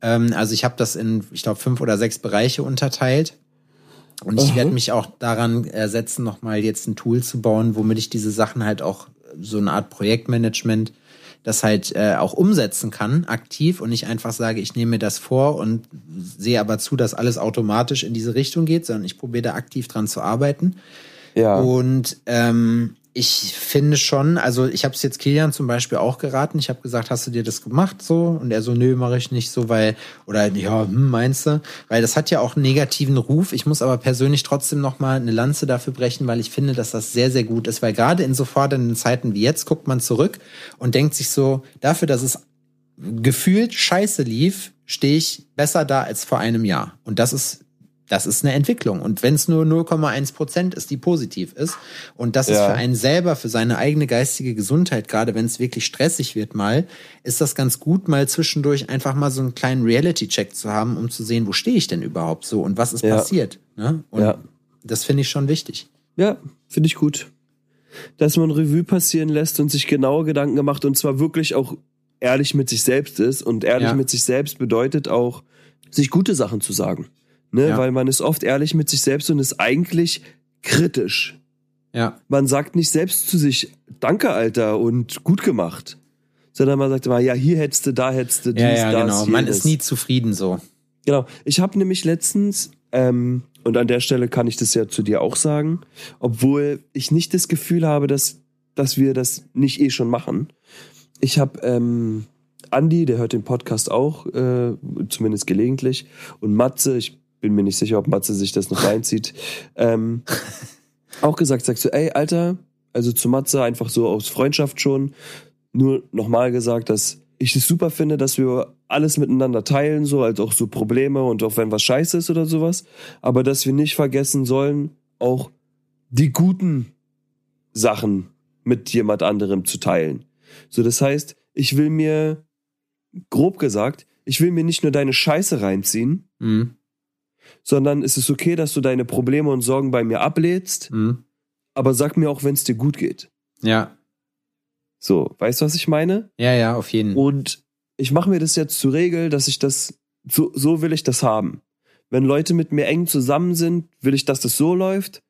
Ähm, also ich habe das in, ich glaube, fünf oder sechs Bereiche unterteilt. Und ich Aha. werde mich auch daran äh, setzen, nochmal jetzt ein Tool zu bauen, womit ich diese Sachen halt auch so eine Art Projektmanagement das halt äh, auch umsetzen kann, aktiv und nicht einfach sage, ich nehme mir das vor und sehe aber zu, dass alles automatisch in diese Richtung geht, sondern ich probiere da aktiv dran zu arbeiten. Ja. Und ähm, ich finde schon, also ich habe es jetzt Kilian zum Beispiel auch geraten. Ich habe gesagt, hast du dir das gemacht so? Und er so, nö, mache ich nicht so, weil, oder ja, hm, meinst du? Weil das hat ja auch einen negativen Ruf. Ich muss aber persönlich trotzdem noch mal eine Lanze dafür brechen, weil ich finde, dass das sehr, sehr gut ist. Weil gerade in so fordernden Zeiten wie jetzt guckt man zurück und denkt sich so, dafür, dass es gefühlt scheiße lief, stehe ich besser da als vor einem Jahr. Und das ist das ist eine Entwicklung. Und wenn es nur 0,1 Prozent ist, die positiv ist, und das ist Ja. für einen selber, für seine eigene geistige Gesundheit, gerade wenn es wirklich stressig wird mal, ist das ganz gut, mal zwischendurch einfach mal so einen kleinen Reality-Check zu haben, um zu sehen, wo stehe ich denn überhaupt so und was ist Ja. passiert. Ne? Und Ja. das finde ich schon wichtig. Ja, finde ich gut. Dass man Revue passieren lässt und sich genaue Gedanken gemacht und zwar wirklich auch ehrlich mit sich selbst ist. Und ehrlich mit sich selbst bedeutet auch, sich gute Sachen zu sagen. Ne? Ja. Weil man ist oft ehrlich mit sich selbst und ist eigentlich kritisch. Ja, Man sagt nicht selbst zu sich, danke, Alter, und gut gemacht. Sondern man sagt immer, ja, hier hättest du, da hättest du, dies, ja, ja, das, genau. Man ist nie zufrieden so. Genau. Ich habe nämlich letztens, ähm, und an der Stelle kann ich das ja zu dir auch sagen, obwohl ich nicht das Gefühl habe, dass, dass wir das nicht eh schon machen. Ich habe ähm, Andi, der hört den Podcast auch, äh, zumindest gelegentlich, und Matze, ich bin mir nicht sicher, ob Matze sich das noch reinzieht, ähm, auch gesagt, sagst du, ey, Alter, also zu Matze einfach so aus Freundschaft schon, nur nochmal gesagt, dass ich es super finde, dass wir alles miteinander teilen, so als auch so Probleme und auch wenn was scheiße ist oder sowas, aber dass wir nicht vergessen sollen, auch die guten Sachen mit jemand anderem zu teilen. So, das heißt, ich will mir, grob gesagt, ich will mir nicht nur deine Scheiße reinziehen, Mhm. Sondern es ist okay, dass du deine Probleme und Sorgen bei mir ablädst, Mhm. aber sag mir auch, wenn es dir gut geht. Ja, So, weißt du, was ich meine? ja, ja, auf jeden Fall. Und ich mache mir das jetzt zur Regel, dass ich das, so, so will ich das haben. Wenn Leute mit mir eng zusammen sind, will ich, dass das so läuft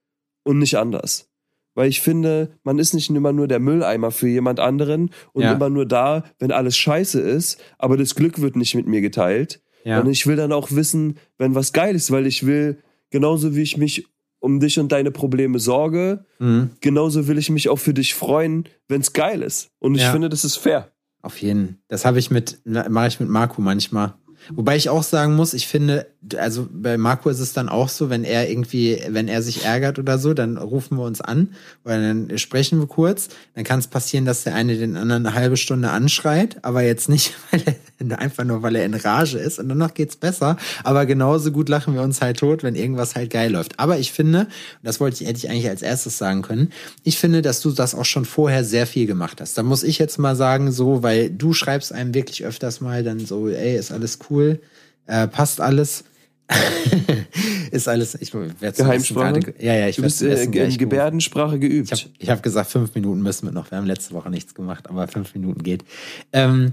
und nicht anders. Weil ich finde, man ist nicht immer nur der Mülleimer für jemand anderen und Ja. immer nur da, wenn alles scheiße ist, aber das Glück wird nicht mit mir geteilt. Ja. Und ich will dann auch wissen, wenn was geil ist, weil ich will, genauso wie ich mich um dich und deine Probleme sorge, Mhm. genauso will ich mich auch für dich freuen, wenn es geil ist. Und ich Ja. finde, das ist fair. Auf jeden. Das habe ich mit, mache ich mit Marco manchmal. Wobei ich auch sagen muss, ich finde, also bei Marco ist es dann auch so, wenn er irgendwie, wenn er sich ärgert oder so, dann rufen wir uns an oder dann sprechen wir kurz. Dann kann es passieren, dass der eine den anderen eine halbe Stunde anschreit, aber jetzt nicht, [laughs] weil er, einfach nur, weil er in Rage ist und danach geht's besser. Aber genauso gut lachen wir uns halt tot, wenn irgendwas halt geil läuft. Aber ich finde, das wollte ich, hätte ich eigentlich als erstes sagen können, ich finde, dass du das auch schon vorher sehr viel gemacht hast. Da muss ich jetzt mal sagen, so, weil du schreibst einem wirklich öfters mal dann so, ey, ist alles cool, äh, passt alles. [laughs] ist alles, ich werde Geheimsprache? Ja, ja, ich Du bist äh, in. Gebärdensprache geübt. Ich habe hab gesagt, fünf Minuten müssen wir noch. Wir haben letzte Woche nichts gemacht, aber fünf Minuten geht. Ähm,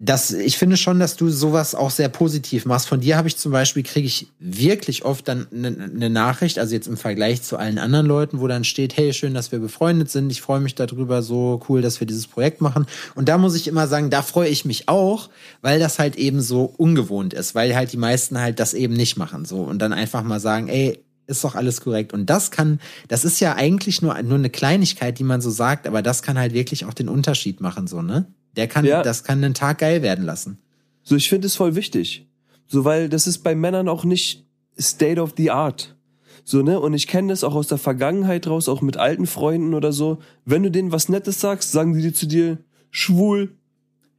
das, ich finde schon, dass du sowas auch sehr positiv machst. Von dir habe ich zum Beispiel, kriege ich wirklich oft dann eine ne Nachricht, also jetzt im Vergleich zu allen anderen Leuten, wo dann steht, hey, schön, dass wir befreundet sind, ich freue mich darüber, so cool, dass wir dieses Projekt machen. Und da muss ich immer sagen, da freue ich mich auch, weil das halt eben so ungewohnt ist, weil halt die meisten halt das eben nicht machen, so. Und dann einfach mal sagen, ey, ist doch alles korrekt. Und das kann, das ist ja eigentlich nur, nur eine Kleinigkeit, die man so sagt, aber das kann halt wirklich auch den Unterschied machen, so, ne? Der kann, Ja. das kann den Tag geil werden lassen. So, ich finde es voll wichtig. So, weil das ist bei Männern auch nicht State of the Art. So, ne? Und ich kenne das auch aus der Vergangenheit raus, auch mit alten Freunden oder so. Wenn du denen was Nettes sagst, sagen die dir zu dir schwul.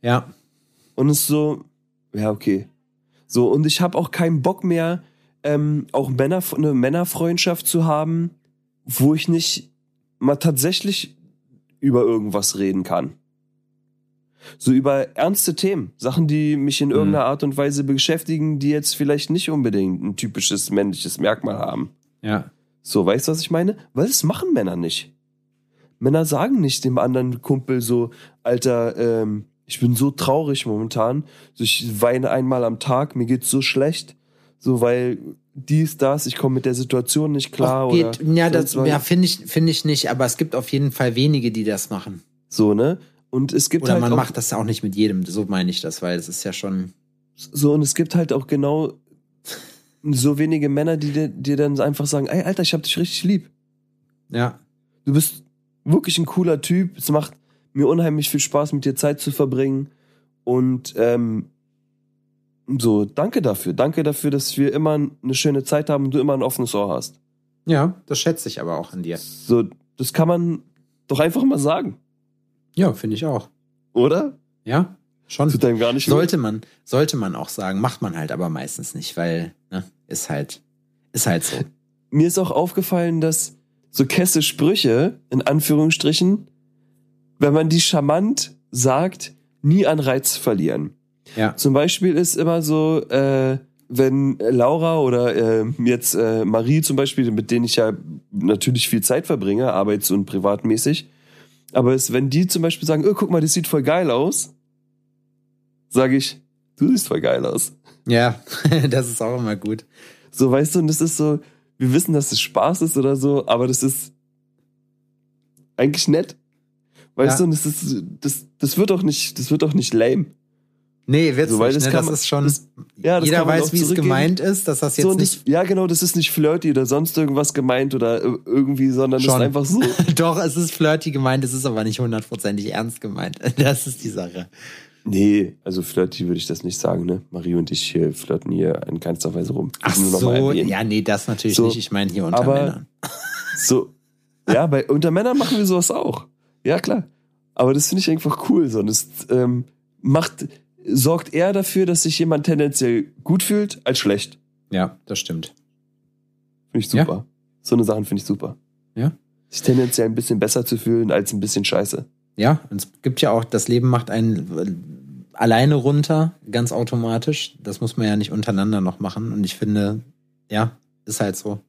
Ja. Und es ist so, ja, okay. So, und ich habe auch keinen Bock mehr, ähm, auch Männer, eine Männerfreundschaft zu haben, wo ich nicht mal tatsächlich über irgendwas reden kann. So über ernste Themen, Sachen, die mich in irgendeiner Art und Weise beschäftigen, die jetzt vielleicht nicht unbedingt ein typisches männliches Merkmal haben. Ja. So, weißt du, was ich meine? Weil das machen Männer nicht. Männer sagen nicht dem anderen Kumpel so, Alter, ähm, Ich bin so traurig momentan. So, ich weine einmal am Tag, mir geht's so schlecht. So, weil dies, das, ich komme mit der Situation nicht klar. Geht, oder ja, das ja, finde ich, finde ich nicht, aber es gibt auf jeden Fall wenige, die das machen. So, ne? Und es gibt Oder halt man auch, macht das auch nicht mit jedem, so meine ich das, weil es ist ja schon. so, und es gibt halt auch genau so wenige Männer, die dir, dir dann einfach sagen, ey, Alter, ich hab dich richtig lieb. Ja. Du bist wirklich ein cooler Typ. Es macht mir unheimlich viel Spaß, mit dir Zeit zu verbringen. Und ähm, so, danke dafür. Danke dafür, dass wir immer eine schöne Zeit haben und du immer ein offenes Ohr hast. Ja, das schätze ich aber auch an dir. So, das kann man doch einfach mal sagen, Ja, finde ich auch. oder? Ja, schon. Tut einem gar nicht. Sollte man, sollte man auch sagen, macht man halt aber meistens nicht, weil, ne, ist halt, ist halt so. [laughs] Mir ist auch aufgefallen, dass so kesse Sprüche, in Anführungsstrichen, wenn man die charmant sagt, nie an Reiz verlieren. Ja. Zum Beispiel ist immer so, äh, wenn Laura oder äh, jetzt äh, Marie zum Beispiel, mit denen ich ja natürlich viel Zeit verbringe, arbeits- und privatmäßig, aber es, wenn die zum Beispiel sagen, oh, guck mal, das sieht voll geil aus, sage ich, du siehst voll geil aus. Ja, [laughs] das ist auch immer gut. So, weißt du, und das ist so, wir wissen, dass es Spaß ist oder so, aber das ist eigentlich nett. Weißt Ja. du, und das ist, das, das wird doch nicht, das wird doch nicht lame. Nee, wird's So, weil nicht, das ne? kann das ist schon, das- Ja, das jeder weiß, wie es gemeint ist, dass das jetzt so, nicht, ja, genau, das ist nicht flirty oder sonst irgendwas gemeint oder ir- irgendwie, sondern Schon. das ist einfach so. [laughs] doch, es ist flirty gemeint, es ist aber nicht hundertprozentig ernst gemeint. [laughs] Das ist die Sache. Nee, also flirty würde ich das nicht sagen, ne? Marie und ich hier flirten hier in keinster Weise rum. Ach so, ja, nee, das natürlich So, nicht. Ich meine hier unter aber- Männern. [laughs] So, ja, bei unter Männern machen wir sowas auch. Ja, klar. Aber das finde ich einfach cool. So. Und das ähm, macht, sorgt eher dafür, dass sich jemand tendenziell gut fühlt, als schlecht. Ja, das stimmt. Finde ich Ja. super. So eine Sachen finde ich super. Ja. Sich tendenziell ein bisschen besser zu fühlen, als ein bisschen scheiße. Ja, und es gibt ja auch, das Leben macht einen alleine runter, ganz automatisch. Das muss man ja nicht untereinander noch machen. Und ich finde, ja, ist halt so.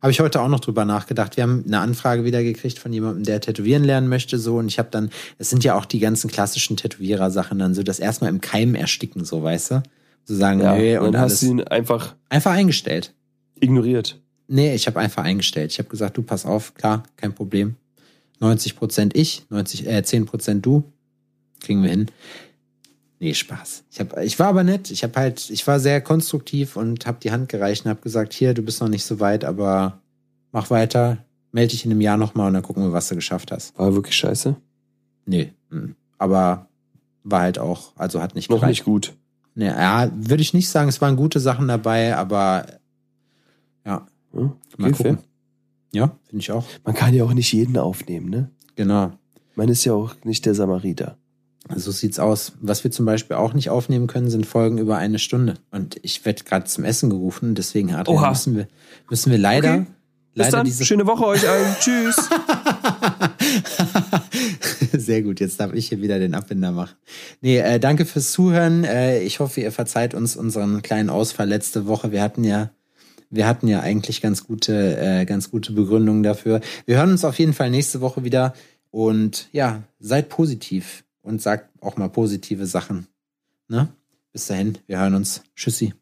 Habe ich heute auch noch drüber nachgedacht. Wir haben eine Anfrage wieder gekriegt von jemandem, der tätowieren lernen möchte, so. Und ich habe dann, es sind ja auch die ganzen klassischen Tätowierer-Sachen dann so, das erstmal im Keim ersticken, so, weißt du? So sagen, Ja, nee, und dann hast du ihn einfach Einfach eingestellt. ignoriert. Nee, ich habe einfach eingestellt. Ich habe gesagt, du pass auf, klar, kein Problem. 90 Prozent ich, 90, äh, 10 Prozent du. Kriegen wir hin. Nee, Spaß. Ich, hab, ich war aber nett. Ich habe halt, ich war sehr konstruktiv und habe die Hand gereicht und habe gesagt, hier, du bist noch nicht so weit, aber mach weiter, melde dich in einem Jahr nochmal und dann gucken wir, was du geschafft hast. War wirklich scheiße. Nee, mm. aber war halt auch, also hat nicht Noch gereicht. nicht gut. Nee, ja, würde ich nicht sagen, es waren gute Sachen dabei, aber ja, Hm? mal fair. gucken. Ja, finde ich auch. Man kann ja auch nicht jeden aufnehmen, ne? Genau. Man ist ja auch nicht der Samariter. So sieht's aus. Was wir zum Beispiel auch nicht aufnehmen können, sind Folgen über eine Stunde. Und ich werde gerade zum Essen gerufen, deswegen Adrian, Oha. müssen wir, müssen wir leider, Okay. Bis leider dann. diese. Schöne Woche euch allen. [laughs] Tschüss. [laughs] Sehr gut, jetzt darf ich hier wieder den Abbinder machen. Nee, äh, danke fürs Zuhören. Äh, ich hoffe, ihr verzeiht uns unseren kleinen Ausfall letzte Woche. Wir hatten ja, wir hatten ja eigentlich ganz gute, äh, ganz gute Begründungen dafür. Wir hören uns auf jeden Fall nächste Woche wieder und ja, seid positiv und sagt auch mal positive Sachen. Ne? Bis dahin, wir hören uns. Tschüssi.